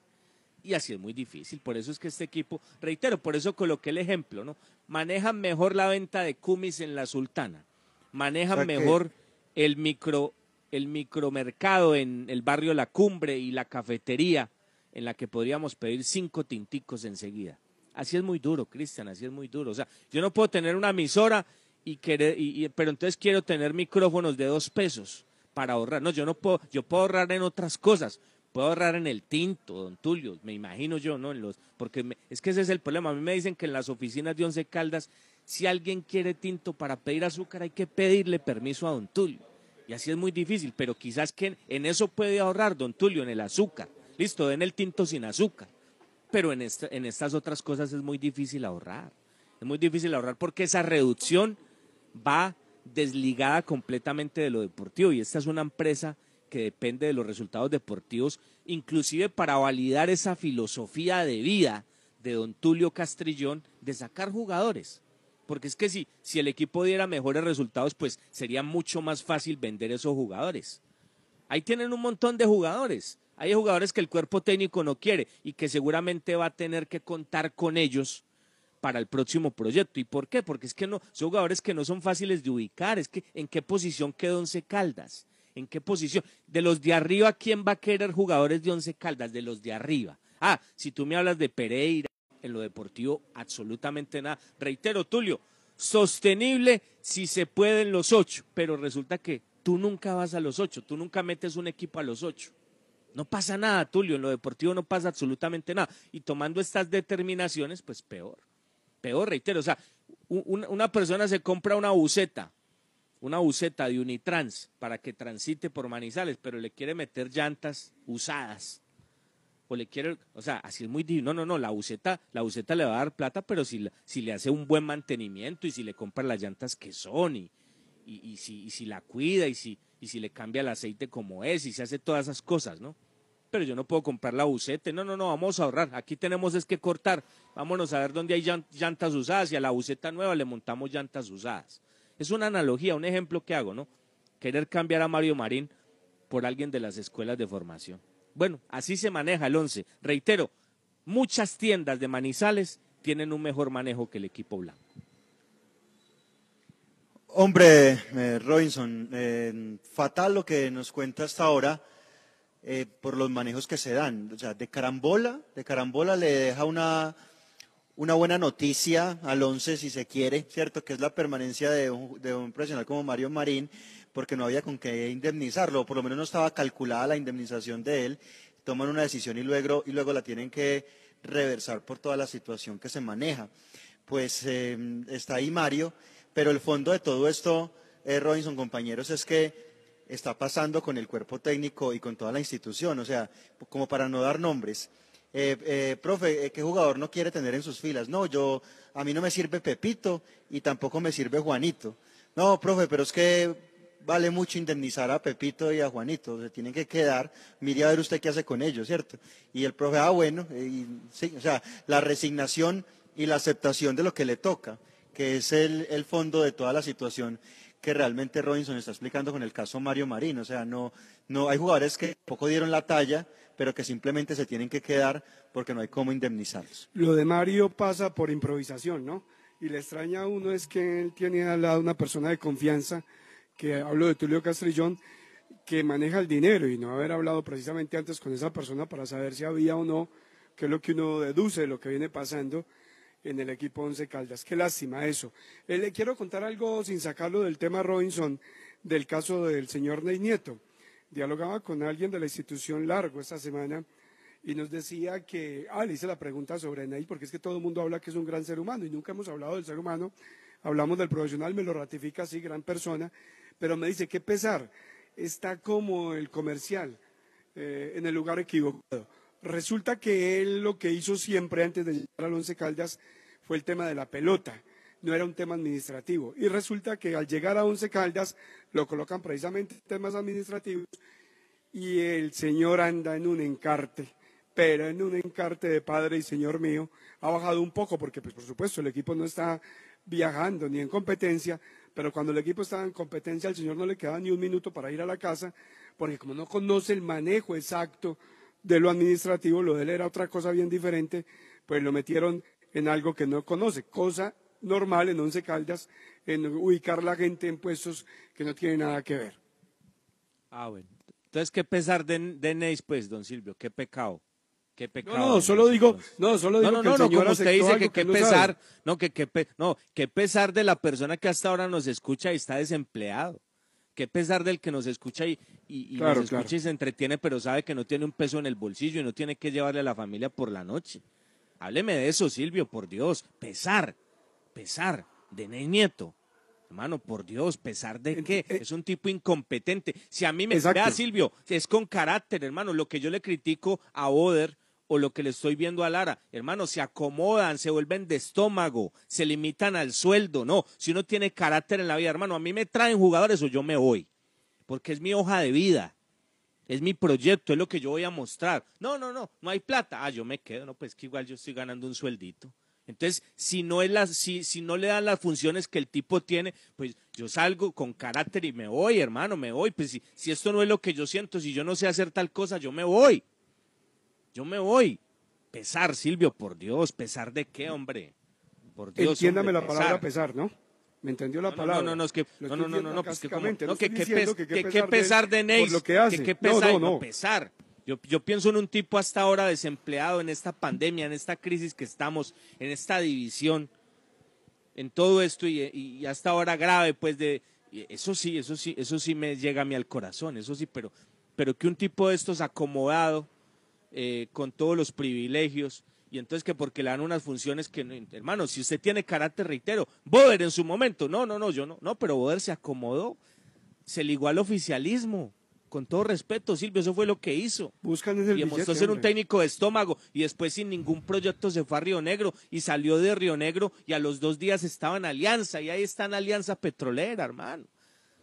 Y así es muy difícil, por eso es que este equipo, reitero, por eso coloqué el ejemplo, ¿no? Manejan mejor la venta de cumis en la Sultana, manejan mejor el micro el micromercado en el barrio La Cumbre y la cafetería en la que podríamos pedir cinco tinticos enseguida. Así es muy duro, Cristian, así es muy duro. O sea, yo no puedo tener una emisora y querer, y, pero entonces quiero tener micrófonos de dos pesos para ahorrar. No, yo no puedo, yo puedo ahorrar en otras cosas. Puedo ahorrar en el tinto, don Tulio, me imagino yo, ¿no? En los, porque es que ese es el problema. A mí me dicen que en las oficinas de Once Caldas, si alguien quiere tinto para pedir azúcar, hay que pedirle permiso a don Tulio. Y así es muy difícil, pero quizás que en eso puede ahorrar don Tulio, en el azúcar. Listo, den el tinto sin azúcar pero en estas otras cosas es muy difícil ahorrar. Es muy difícil ahorrar porque esa reducción va desligada completamente de lo deportivo y esta es una empresa que depende de los resultados deportivos, inclusive para validar esa filosofía de vida de don Tulio Castrillón de sacar jugadores. Porque es que si, si el equipo diera mejores resultados, pues sería mucho más fácil vender esos jugadores. Ahí tienen un montón de jugadores. Hay jugadores que el cuerpo técnico no quiere y que seguramente va a tener que contar con ellos para el próximo proyecto. ¿Y por qué? Porque es que no, son jugadores que no son fáciles de ubicar. Es que en qué posición quedó Once Caldas. ¿En qué posición? De los de arriba, ¿quién va a querer jugadores de Once Caldas? De los de arriba. Ah, si tú me hablas de Pereira, en lo deportivo, absolutamente nada. Reitero, Tulio, sostenible si se pueden los ocho, pero resulta que tú nunca vas a los ocho, tú nunca metes un equipo a los ocho. No pasa nada, Tulio, en lo deportivo no pasa absolutamente nada. Y tomando estas determinaciones, pues peor. Peor, reitero, o sea, una persona se compra una buceta, una buceta de Unitrans para que transite por Manizales, pero le quiere meter llantas usadas o le quiere, o sea, así es muy divino. No, no, no, la buceta, la buceta le va a dar plata, pero si, si le hace un buen mantenimiento y si le compra las llantas que son y, y, si, y si la cuida y si, y si le cambia el aceite como es y se hace todas esas cosas, ¿no? Pero yo no puedo comprar la buceta. No, no, no, vamos a ahorrar. Aquí tenemos es que cortar. Vámonos a ver dónde hay llantas usadas y a la buceta nueva le montamos llantas usadas. Es una analogía, un ejemplo que hago, ¿no? Querer cambiar a Mario Marín por alguien de las escuelas de formación. Bueno, así se maneja el 11. Reitero, muchas tiendas de Manizales tienen un mejor manejo que el equipo blanco. Hombre, eh, Robinson, eh, fatal lo que nos cuenta hasta ahora eh, por los manejos que se dan. O sea, de carambola, de carambola le deja una, una buena noticia al 11 si se quiere, ¿cierto? Que es la permanencia de un, profesional como Mario Marín porque no había con qué indemnizarlo, por lo menos no estaba calculada la indemnización de él, toman una decisión y luego, y luego la tienen que reversar por toda la situación que se maneja. Pues em, está ahí Mario, pero el fondo de todo esto, eh, Robinson, compañeros, es que está pasando con el cuerpo técnico y con toda la institución, o sea, como para no dar nombres. Eh, eh, profe, ¿qué jugador no quiere tener en sus filas? No, yo, a mí no me sirve Pepito y tampoco me sirve Juanito. No, profe, pero es que vale mucho indemnizar a Pepito y a Juanito, se tienen que quedar, mire a ver usted qué hace con ellos, ¿cierto? Y el profe, ah, bueno, y, sí, o sea, la resignación y la aceptación de lo que le toca, que es el, el fondo de toda la situación que realmente Robinson está explicando con el caso Mario Marín, o sea, no, no hay jugadores que poco dieron la talla, pero que simplemente se tienen que quedar porque no hay cómo indemnizarlos. Lo de Mario pasa por improvisación, ¿no? Y le extraña a uno es que él tiene al lado una persona de confianza que hablo de Tulio Castrillón, que maneja el dinero y no haber hablado precisamente antes con esa persona para saber si había o no, qué es lo que uno deduce de lo que viene pasando en el equipo Once Caldas. Qué lástima eso. Eh, le quiero contar algo sin sacarlo del tema Robinson, del caso del señor Ney Nieto. Dialogaba con alguien de la institución Largo esta semana y nos decía que, ah, le hice la pregunta sobre Ney, porque es que todo el mundo habla que es un gran ser humano y nunca hemos hablado del ser humano, hablamos del profesional, me lo ratifica así, gran persona, pero me dice, qué pesar, está como el comercial, eh, en el lugar equivocado. Resulta que él lo que hizo siempre antes de llegar al Once Caldas fue el tema de la pelota, no era un tema administrativo. Y resulta que al llegar a Once Caldas lo colocan precisamente en temas administrativos y el señor anda en un encarte, pero en un encarte de padre y señor mío, ha bajado un poco porque, pues, por supuesto, el equipo no está viajando ni en competencia, pero cuando el equipo estaba en competencia, al señor no le quedaba ni un minuto para ir a la casa, porque como no conoce el manejo exacto de lo administrativo, lo de él era otra cosa bien diferente, pues lo metieron en algo que no conoce, cosa normal en Once Caldas, en ubicar la gente en puestos que no tienen nada que ver. Ah, bueno. Entonces, qué pesar de, de pues, don Silvio, qué pecado. Qué pecado. No, no, solo digo, no, solo digo no, no, no, como usted dice que qué pesar, no, que qué no, qué pesar de la persona que hasta ahora nos escucha y está desempleado. Qué pesar del que nos escucha y, y, nos escucha y se entretiene, pero sabe que no tiene un peso en el bolsillo y no tiene que llevarle a la familia por la noche. Hábleme de eso, Silvio, por Dios. Pesar, pesar de Ney Nieto. Hermano, por Dios, pesar de qué? Eh, es un tipo incompetente. Si a mí me da Silvio, es con carácter, hermano. Lo que yo le critico a Oder o lo que le estoy viendo a Lara. Hermano, se acomodan, se vuelven de estómago, se limitan al sueldo. No, si uno tiene carácter en la vida, hermano, a mí me traen jugadores o yo me voy. Porque es mi hoja de vida. Es mi proyecto, es lo que yo voy a mostrar. No, no, no, no hay plata. Ah, yo me quedo. No, pues que igual yo estoy ganando un sueldito. Entonces, si no, es la, si, si no le dan las funciones que el tipo tiene, pues yo salgo con carácter y me voy, hermano, me voy. Pues si, si esto no es lo que yo siento, si yo no sé hacer tal cosa, yo me voy. Yo me voy. Pesar, Silvio, por Dios, pesar de qué, hombre. Por Dios. Entiéndame hombre, la palabra pesar, ¿no? ¿Me entendió la No, palabra? no, no, no, es que, no, no, no, no, pues que como, no, no que, que, pesar de de Neis, que que pesar, no, no, no. pesar. Yo, yo pienso en un tipo hasta ahora desempleado en esta pandemia, en esta crisis que estamos, en esta división, en todo esto y, hasta ahora grave, pues de eso sí, eso sí, eso sí me llega a mí al corazón, eso sí, pero, pero que un tipo de estos acomodado eh, con todos los privilegios y entonces que porque le dan unas funciones que, no- hermano, si usted tiene carácter, reitero, Boder en su momento, no, no, no, yo no, no, pero Boder se acomodó, se ligó al oficialismo, con todo respeto, Silvio, eso fue lo que hizo. Buscan y demostró billete, ser un hombre. técnico de estómago y después sin ningún proyecto se fue a Río Negro y salió de Río Negro y a los dos días estaba en Alianza y ahí está en Alianza Petrolera, hermano.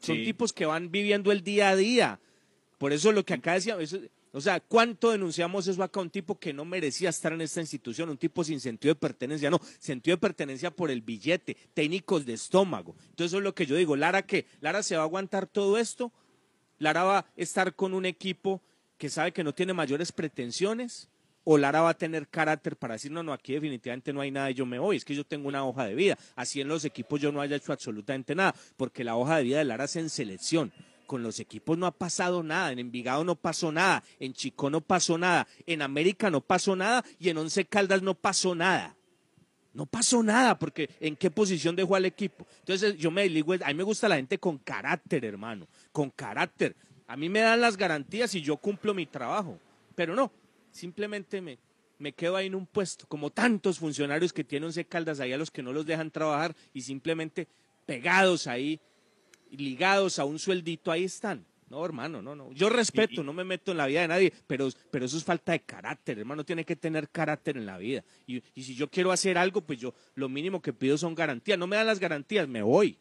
Son tipos que van viviendo el día a día. Por eso lo que acá decía, eso- o sea, ¿cuánto denunciamos eso acá? Un tipo que no merecía estar en esta institución, un tipo sin sentido de pertenencia, no, sentido de pertenencia por el billete, técnicos de estómago. Entonces eso es lo que yo digo, Lara, ¿qué? Lara se va a aguantar todo esto, Lara va a estar con un equipo que sabe que no tiene mayores pretensiones, o Lara va a tener carácter para decir, no, no, aquí definitivamente no hay nada y yo me voy, es que yo tengo una hoja de vida. Así en los equipos yo no haya hecho absolutamente nada, porque la hoja de vida de Lara es en selección. Con los equipos no ha pasado nada, en Envigado no pasó nada, en Chico no pasó nada, en América no pasó nada y en Once Caldas no pasó nada. No pasó nada, porque ¿en qué posición dejó al equipo? Entonces yo me digo, a mí me gusta la gente con carácter, hermano, con carácter. A mí me dan las garantías y yo cumplo mi trabajo, pero no, simplemente me, me quedo ahí en un puesto, como tantos funcionarios que tienen Once Caldas ahí a los que no los dejan trabajar y simplemente pegados ahí, ligados a un sueldito, ahí están. No, hermano, no, no. Yo respeto, no me meto en la vida de nadie, pero, pero eso es falta de carácter, hermano. Tiene que tener carácter en la vida. Y, y si yo quiero hacer algo, pues yo lo mínimo que pido son garantías. No me dan las garantías, me voy.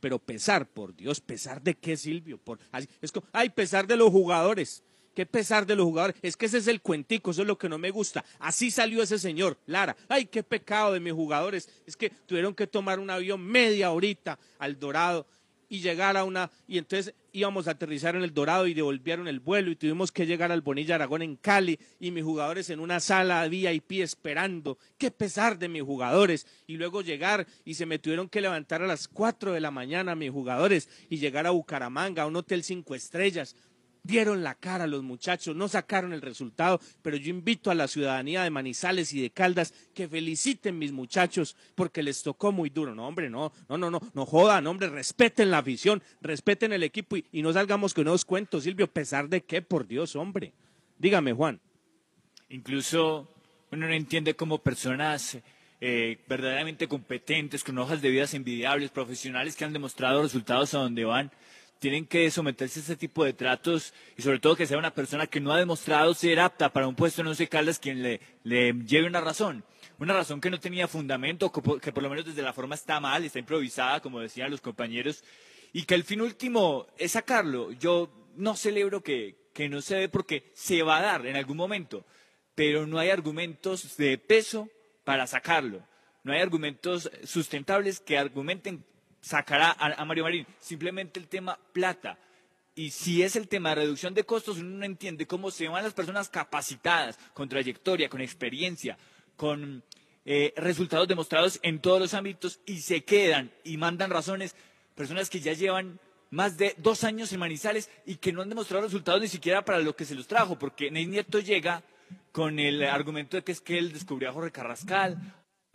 Pero pesar, por Dios, pesar de qué, Silvio? Por, así- es como, ay, pesar de los jugadores. ¿Qué pesar de los jugadores? Es que ese es el cuentico, eso es lo que no me gusta. Así salió ese señor, Lara. Ay, qué pecado de mis jugadores. Es que tuvieron que tomar un avión media horita al Dorado y llegar a una y entonces íbamos a aterrizar en el Dorado y devolvieron el vuelo y tuvimos que llegar al Bonilla Aragón en Cali y mis jugadores en una sala VIP esperando. Qué pesar de mis jugadores y luego llegar y se me tuvieron que levantar a las 4 de la mañana mis jugadores y llegar a Bucaramanga a un hotel cinco estrellas. Dieron la cara los muchachos, no sacaron el resultado, pero yo invito a la ciudadanía de Manizales y de Caldas que feliciten mis muchachos porque les tocó muy duro. No, hombre, no, no, no, no, no jodan, hombre, respeten la afición, respeten el equipo y, y no salgamos con unos cuentos, Silvio, pesar de qué, por Dios, hombre. Dígame, Juan. Incluso uno no entiende cómo personas eh, verdaderamente competentes, con hojas de vidas envidiables, profesionales que han demostrado resultados a donde van, tienen que someterse a ese tipo de tratos y sobre todo que sea una persona que no ha demostrado ser apta para un puesto en Once Caldas quien le, le lleve una razón. Una razón que no tenía fundamento, que por, que por lo menos desde la forma está mal, está improvisada, como decían los compañeros, y que el fin último es sacarlo. Yo no celebro que, que no se dé porque se va a dar en algún momento, pero no hay argumentos de peso para sacarlo. No hay argumentos sustentables que argumenten sacará a, Mario Marín. Simplemente el tema plata. Y si es el tema de reducción de costos, uno no entiende cómo se van las personas capacitadas, con trayectoria, con experiencia, con eh, resultados demostrados en todos los ámbitos y se quedan y mandan razones, personas que ya llevan más de dos años en Manizales y que no han demostrado resultados ni siquiera para lo que se los trajo, porque Ney Nieto llega con el argumento de que es que él descubrió a Jorge Carrascal,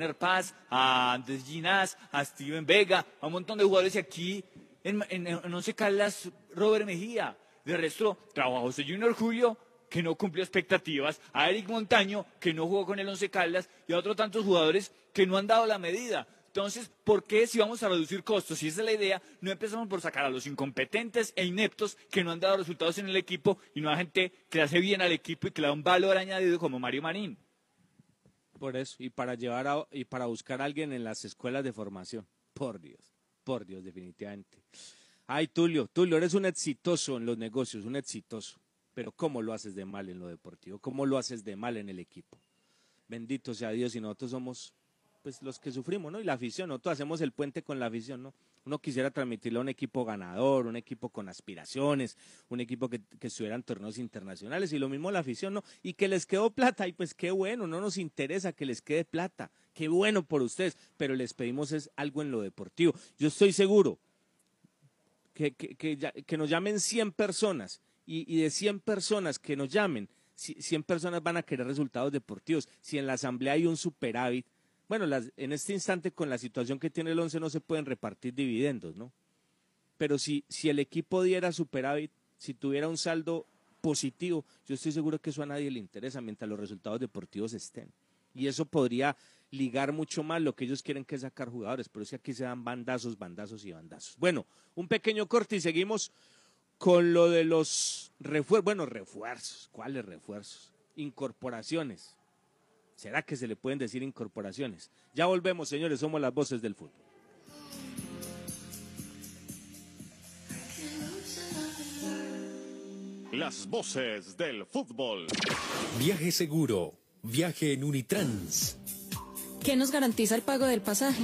Werner Paz, a Andrés Ginás, a Steven Vega, a un montón de jugadores y aquí en, en, en Once Caldas, Robert Mejía. De resto, trabajó José Junior Julio, que no cumplió expectativas, a Eric Montaño, que no jugó con el Once Caldas, y a otros tantos jugadores que no han dado la medida. Entonces, ¿por qué si vamos a reducir costos, si esa es la idea, no empezamos por sacar a los incompetentes e ineptos que no han dado resultados en el equipo y no a gente que hace bien al equipo y que le da un valor añadido como Mario Marín? Por eso, y para llevar a- y para buscar a alguien en las escuelas de formación. Por Dios, por Dios, definitivamente. Ay, Tulio, Tulio, eres un exitoso en los negocios, un exitoso. Pero ¿cómo lo haces de mal en lo deportivo? ¿Cómo lo haces de mal en el equipo? Bendito sea Dios y nosotros somos pues los que sufrimos, ¿no? Y la afición, nosotros hacemos el puente con la afición, ¿no? Uno quisiera transmitirle a un equipo ganador, un equipo con aspiraciones, un equipo que, que estuviera en torneos internacionales y lo mismo la afición, ¿no? Y que les quedó plata y pues qué bueno, no nos interesa que les quede plata, qué bueno por ustedes, pero les pedimos es algo en lo deportivo. Yo estoy seguro que, que, nos llamen 100 personas y, y de 100 personas que nos llamen, ci- 100 personas van a querer resultados deportivos. Si en la asamblea hay un superávit, bueno, las- en este instante con la situación que tiene el 11 no se pueden repartir dividendos, ¿no? Pero si, si el equipo diera superávit, si tuviera un saldo positivo, yo estoy seguro que eso a nadie le interesa mientras los resultados deportivos estén. Y eso podría ligar mucho más lo que ellos quieren que sacar jugadores, pero es que aquí se dan bandazos, bandazos y bandazos. Bueno, un pequeño corte y seguimos con lo de los refuerzos, bueno, refuerzos, ¿cuáles refuerzos? Incorporaciones. ¿Será que se le pueden decir incorporaciones? Ya volvemos, señores, somos las voces del fútbol. Las voces del fútbol. Viaje seguro. Viaje en Unitrans. ¿Qué nos garantiza el pago del pasaje?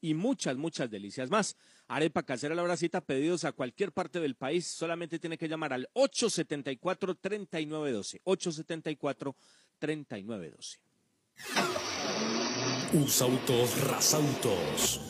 y muchas, muchas delicias más. Arepa casera la bracita, pedidos a cualquier parte del país, solamente tiene que llamar al 874-3912. 874-3912. Usautos Rasautos.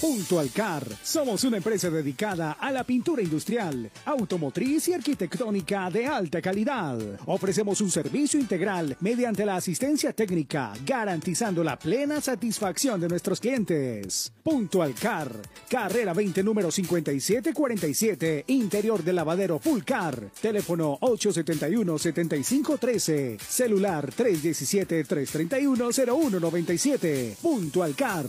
Punto Alcar. Somos una empresa dedicada a la pintura industrial, automotriz y arquitectónica de alta calidad. Ofrecemos un servicio integral mediante la asistencia técnica, garantizando la plena satisfacción de nuestros clientes. Punto Alcar. Carrera 20, número 5747, interior del lavadero Full Car. Teléfono 871-7513. Celular 317-331-0197. Punto Alcar.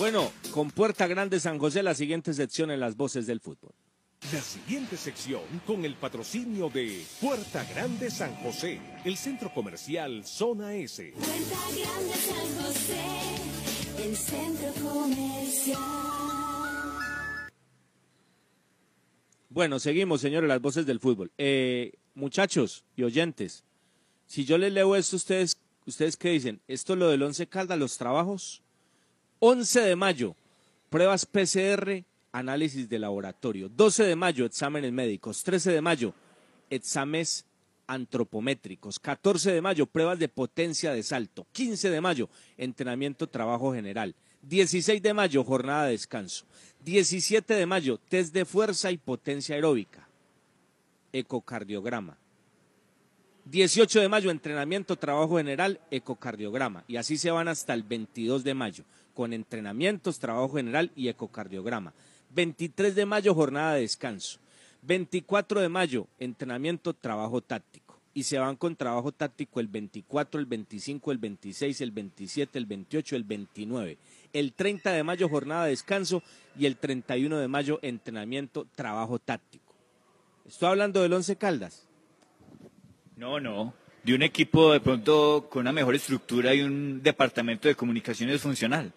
Bueno, con Puerta Grande San José, la siguiente sección en las voces del fútbol. La siguiente sección con el patrocinio de Puerta Grande San José, el centro comercial Zona S. Puerta Grande San José, el centro comercial. Bueno, seguimos, señores, las voces del fútbol. Eh, muchachos y oyentes, si yo les leo esto, ustedes, ¿ustedes qué dicen? ¿Esto es lo del 11 Caldas, los trabajos? 11 de mayo, pruebas PCR, análisis de laboratorio. 12 de mayo, exámenes médicos. 13 de mayo, exámenes antropométricos. 14 de mayo, pruebas de potencia de salto. 15 de mayo, entrenamiento, trabajo general. 16 de mayo, jornada de descanso. 17 de mayo, test de fuerza y potencia aeróbica. Ecocardiograma. 18 de mayo, entrenamiento, trabajo general, ecocardiograma. Y así se van hasta el 22 de mayo, con entrenamientos, trabajo general y ecocardiograma. 23 de mayo, jornada de descanso. 24 de mayo, entrenamiento, trabajo táctico. Y se van con trabajo táctico el 24, el 25, el 26, el 27, el 28, el 29. El 30 de mayo, jornada de descanso. Y el 31 de mayo, entrenamiento, trabajo táctico. Estoy hablando del Once Caldas. No, no. De un equipo de pronto con una mejor estructura y un departamento de comunicaciones funcional.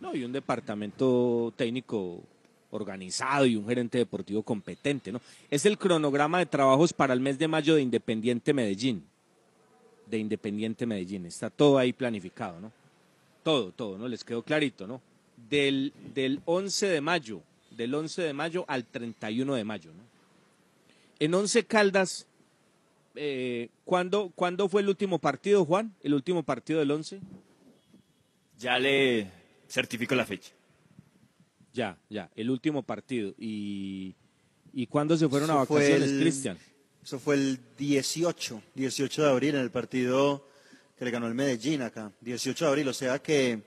No, y un departamento técnico organizado y un gerente deportivo competente, ¿no? Es el cronograma de trabajos para el mes de mayo de Independiente Medellín. De Independiente Medellín. Está todo ahí planificado, ¿no? Todo, todo, ¿no? Les quedó clarito, ¿no? Del, del 11 de mayo, del 11 de mayo al 31 de mayo, ¿no? En Once Caldas, eh, ¿cuándo, ¿cuándo fue el último partido, Juan? ¿El último partido del 11? Ya le certifico la fecha. Ya, ya, el último partido. ¿Y, y cuándo se fueron a Eso fue vacaciones, el- Cristian? Eso fue el 18, 18 de abril en el partido que le ganó el Medellín acá. 18 de abril, o sea que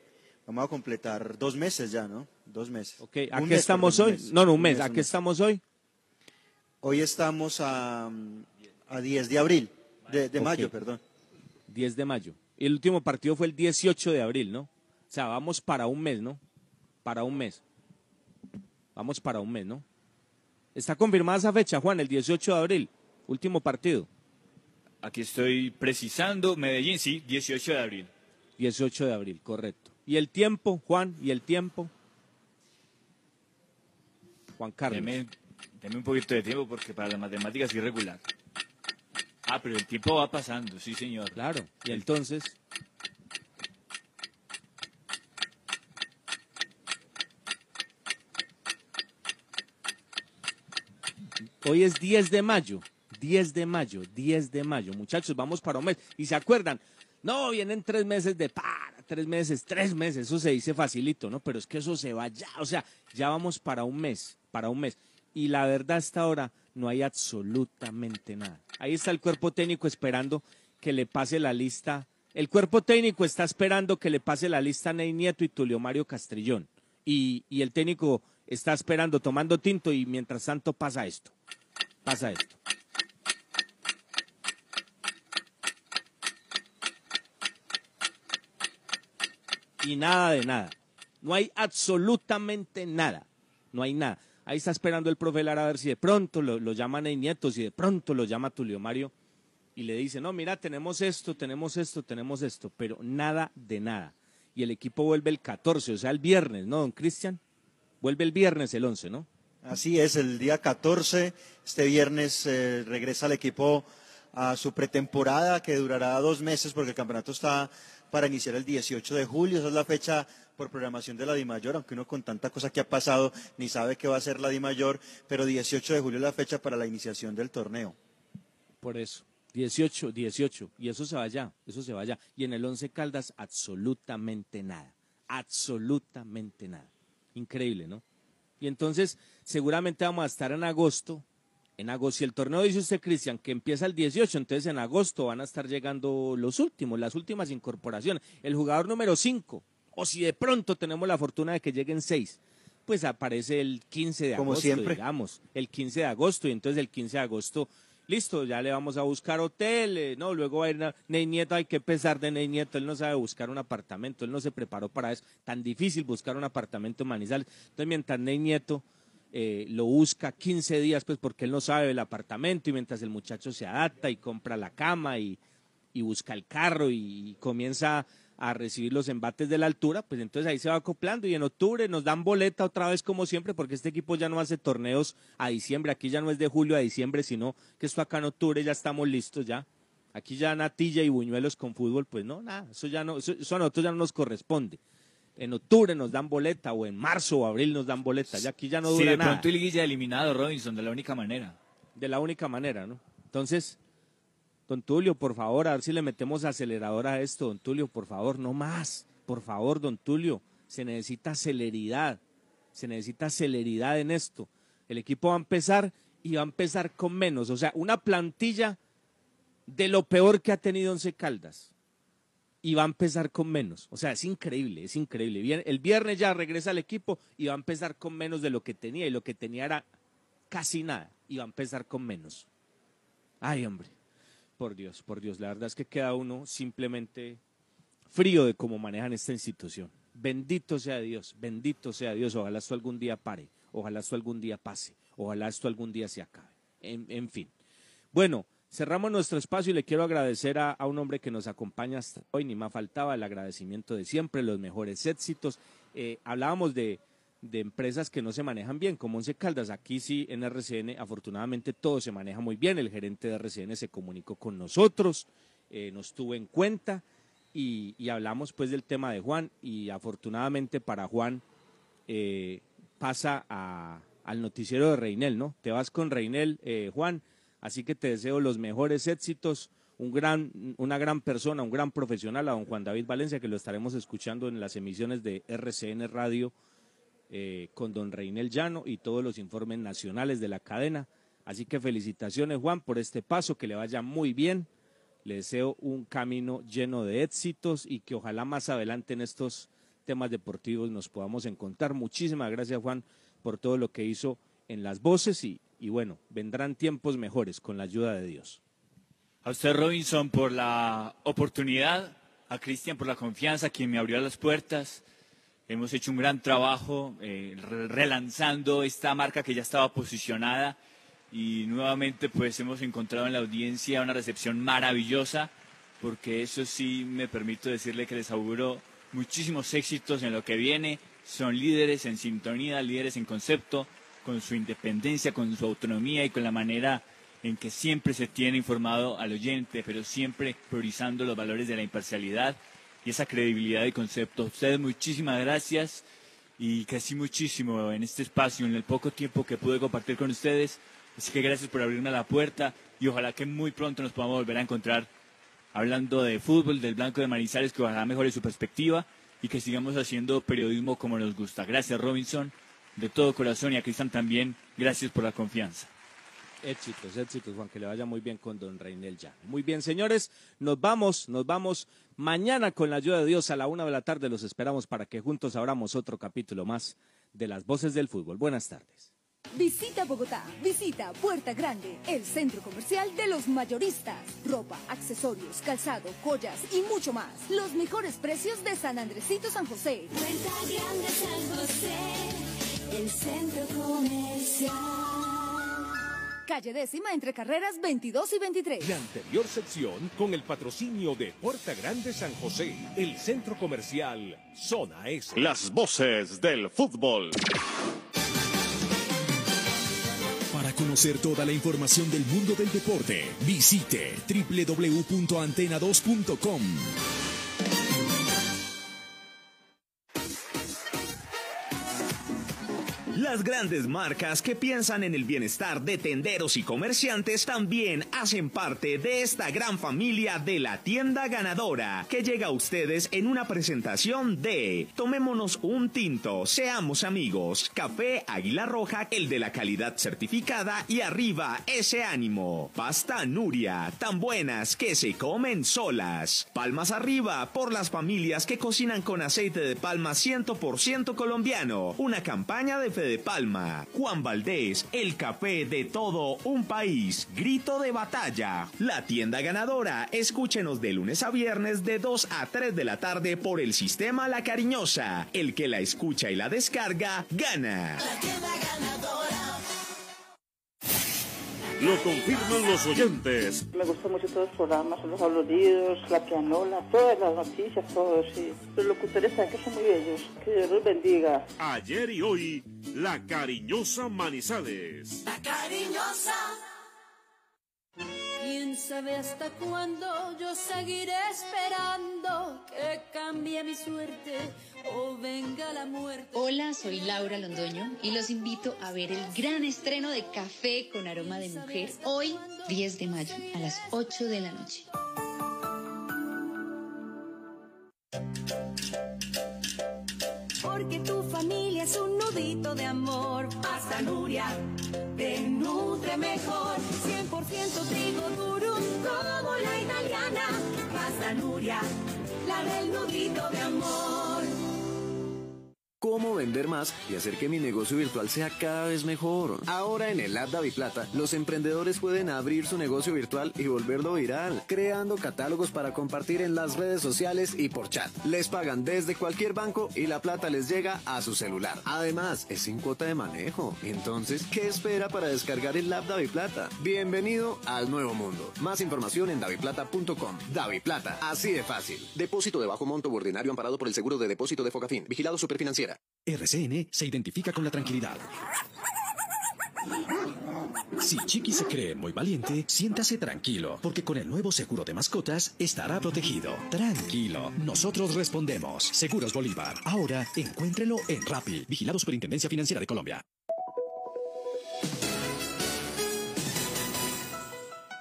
vamos a completar dos meses ya, ¿no? Dos meses. Ok, ¿a Un qué mes, estamos perdón, hoy? mes. No, no, un mes. un ¿A qué estamos hoy? Hoy estamos a, a 10 de abril, de, de mayo, perdón. 10 de mayo. Y el último partido fue el 18 de abril, ¿no? O sea, vamos para un mes, ¿no? Para un mes. Vamos para un mes, ¿no? Está confirmada esa fecha, Juan, el 18 de abril. Último partido. Aquí estoy precisando. Medellín, sí, 18 de abril. 18 de abril, correcto. ¿Y el tiempo, Juan? ¿Y el tiempo? Juan Carlos. Deme, deme un poquito de tiempo porque para las matemáticas es irregular. Ah, pero el tiempo va pasando, sí, señor. Claro. Y entonces, hoy es 10 de mayo. 10 de mayo, 10 de mayo. Muchachos, vamos para un mes. Y se acuerdan, no, vienen tres meses de para, tres meses, tres meses. Eso se dice facilito, ¿no? Pero es que eso se va ya. O sea, ya vamos para un mes, para un mes. Y la verdad, hasta ahora no hay absolutamente nada. Ahí está el cuerpo técnico esperando que le pase la lista. El cuerpo técnico está esperando que le pase la lista a Ney Nieto y Tulio Mario Castrillón. Y, y el técnico está esperando, tomando tinto, y mientras tanto pasa esto. Pasa esto. y nada de nada. No hay absolutamente nada. No hay nada. Ahí está esperando el profe Lara a ver si de pronto lo, lo llaman a Nieto, si de pronto lo llama Tulio Mario y le dice, no, mira, tenemos esto, tenemos esto, tenemos esto, pero nada de nada. Y el equipo vuelve el 14, o sea, el viernes, ¿no, don Cristian? Vuelve el viernes, el 11, ¿no? Así es, el día 14, este viernes eh, regresa el equipo a su pretemporada que durará dos meses porque el campeonato está para iniciar el 18 de julio, esa es la fecha por programación de la DIMAYOR, aunque uno con tanta cosa que ha pasado ni sabe qué va a ser la DIMAYOR, pero 18 de julio es la fecha para la iniciación del torneo. Por eso. 18, 18. Y eso se va allá, eso se va allá. Y en el 11 Caldas, absolutamente nada. Absolutamente nada. Increíble, ¿no? Y entonces, seguramente vamos a estar en agosto. En agosto, si el torneo dice usted, Cristian, que empieza el 18, entonces en agosto van a estar llegando los últimos, las últimas incorporaciones. El jugador número 5. O si de pronto tenemos la fortuna de que lleguen 6 pues aparece el 15 de Como agosto, siempre. digamos, el 15 de agosto, y entonces el 15 de agosto, listo, ya le vamos a buscar hotel, eh, no, luego va a ir Ney Nieto, hay que pesar de Ney Nieto, él no sabe buscar un apartamento, él no se preparó para eso, tan difícil buscar un apartamento en Manizales, entonces mientras Ney Nieto eh, lo busca 15 días, pues porque él no sabe el apartamento, y mientras el muchacho se adapta y compra la cama y, y busca el carro y comienza a recibir los embates de la altura, pues entonces ahí se va acoplando y en octubre nos dan boleta otra vez como siempre, porque este equipo ya no hace torneos a diciembre, aquí ya no es de julio a diciembre, sino que esto acá en octubre ya estamos listos ya. Aquí ya natilla y buñuelos con fútbol, pues no, nada, eso ya no, eso, eso a nosotros ya no nos corresponde. En octubre nos dan boleta o en marzo o abril nos dan boleta, ya aquí ya no dura de nada. pronto el Liguilla eliminado, Robinson, de la única manera. De la única manera, ¿no? Entonces, don Tulio, por favor, a ver si le metemos acelerador a esto, don Tulio, por favor, no más. Por favor, don Tulio, se necesita celeridad. Se necesita celeridad en esto. El equipo va a empezar y va a empezar con menos. O sea, una plantilla de lo peor que ha tenido Once Caldas. Y va a empezar con menos. O sea, es increíble, es increíble. El viernes ya regresa al equipo y va a empezar con menos de lo que tenía. Y lo que tenía era casi nada. Y va a empezar con menos. Ay, hombre. Por Dios, por Dios. La verdad es que queda uno simplemente frío de cómo manejan esta institución. Bendito sea Dios, bendito sea Dios. Ojalá esto algún día pare, ojalá esto algún día pase, ojalá esto algún día se acabe. En, fin. Bueno, cerramos nuestro espacio y le quiero agradecer a, a un hombre que nos acompaña hasta hoy. Ni más faltaba el agradecimiento de siempre, los mejores éxitos eh, hablábamos de, de empresas que no se manejan bien, como Once Caldas. Aquí sí, en RCN, afortunadamente todo se maneja muy bien. El gerente de RCN se comunicó con nosotros, eh, nos tuvo en cuenta y, hablamos pues del tema de Juan y afortunadamente para Juan eh, pasa al noticiero de Reinel, ¿no? Te vas con Reinel, eh, Juan, así que te deseo los mejores éxitos, un gran, una gran persona, un gran profesional, a don Juan David Valencia, que lo estaremos escuchando en las emisiones de RCN Radio eh, con don Reinel Llano y todos los informes nacionales de la cadena. Así que felicitaciones, Juan, por este paso, que le vaya muy bien. Le deseo un camino lleno de éxitos y que ojalá más adelante en estos temas deportivos nos podamos encontrar. Muchísimas gracias, Juan, por todo lo que hizo en las voces y, y bueno, vendrán tiempos mejores con la ayuda de Dios. A usted, Robinson, por la oportunidad, a Cristian por la confianza, quien me abrió las puertas. Hemos hecho un gran trabajo eh, re- relanzando esta marca que ya estaba posicionada y nuevamente pues hemos encontrado en la audiencia una recepción maravillosa porque eso sí me permito decirle que les auguro muchísimos éxitos en lo que viene. Son líderes en sintonía, líderes en concepto, con su independencia, con su autonomía y con la manera en que siempre se tiene informado al oyente, pero siempre priorizando los valores de la imparcialidad y esa credibilidad de concepto. Ustedes muchísimas gracias y crecí muchísimo en este espacio, en el poco tiempo que pude compartir con ustedes. Así que gracias por abrirme la puerta y ojalá que muy pronto nos podamos volver a encontrar hablando de fútbol, del Blanco de Manizales, que ojalá mejore su perspectiva y que sigamos haciendo periodismo como nos gusta. Gracias Robinson, de todo corazón y a Cristian también, gracias por la confianza. Éxitos, éxitos, Juan, que le vaya muy bien con don Reinel ya. Muy bien, señores, nos vamos, nos vamos mañana con la ayuda de Dios a la una de la tarde. Los esperamos para que juntos abramos otro capítulo más de las voces del fútbol. Buenas tardes. Visita Bogotá, visita Puerta Grande, el centro comercial de los mayoristas. Ropa, accesorios, calzado, joyas y mucho más. Los mejores precios de San Andresito San José. Puerta Grande San José, el centro comercial. Calle décima entre carreras 22 y 23. La anterior sección con el patrocinio de Puerta Grande San José, el centro comercial Zona S. Las voces del fútbol. Para conocer toda la información del mundo del deporte, visite www.antena2.com. Las grandes marcas que piensan en el bienestar de tenderos y comerciantes también hacen parte de esta gran familia de la tienda ganadora que llega a ustedes en una presentación de Tomémonos un tinto, seamos amigos, Café Águila Roja, el de la calidad certificada y arriba ese ánimo. Pasta Nuria, tan buenas que se comen solas. Palmas arriba por las familias que cocinan con aceite de palma 100% colombiano. Una campaña de Fede Palma. Juan Valdés, el café de todo un país. Grito de batalla. La tienda ganadora. Escúchenos de lunes a viernes de 2 a 3 de la tarde por el sistema La Cariñosa. El que la escucha y la descarga, gana. Lo confirman los oyentes. Me gustan mucho todos los programas, los aludidos, la pianola, todas las noticias, todo, sí. Los locutores saben que son muy bellos. Que Dios los bendiga. Ayer y hoy, la cariñosa Manizales. Cariñosa. ¿Quién sabe hasta cuándo yo seguiré esperando que cambie mi suerte o venga la muerte? Hola, soy Laura Londoño y los invito a ver el gran estreno de Café con Aroma de Mujer hoy, 10 de mayo, a las 8 de la noche. Porque tu familia es un nudito de amor. Pasta Nuria te nutre mejor. 100% trigo durum como la italiana. Pasta Nuria, la del nudito de amor. Cómo vender más y hacer que mi negocio virtual sea cada vez mejor. Ahora en el App Plata, los emprendedores pueden abrir su negocio virtual y volverlo viral, creando catálogos para compartir en las redes sociales y por chat. Les pagan desde cualquier banco y la plata les llega a su celular. Además, es sin cuota de manejo. Entonces, ¿qué espera para descargar el App Plata? Bienvenido al nuevo mundo. Más información en daviplata.com. Plata, así de fácil. Depósito de bajo monto ordinario amparado por el seguro de depósito de Focafín. Vigilado Superfinanciera. RCN se identifica con la tranquilidad. Si Chiqui se cree muy valiente, siéntase tranquilo, porque con el nuevo seguro de mascotas estará protegido. Tranquilo, nosotros respondemos. Seguros Bolívar. Ahora encuéntrelo en Rappi. Vigilado Superintendencia Financiera de Colombia.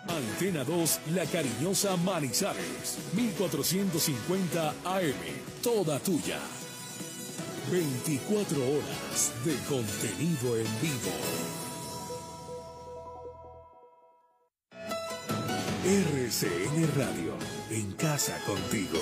Antena 2, La Cariñosa Manizales, 1450 AM, toda tuya. 24 horas de contenido en vivo. RCN Radio, en casa contigo.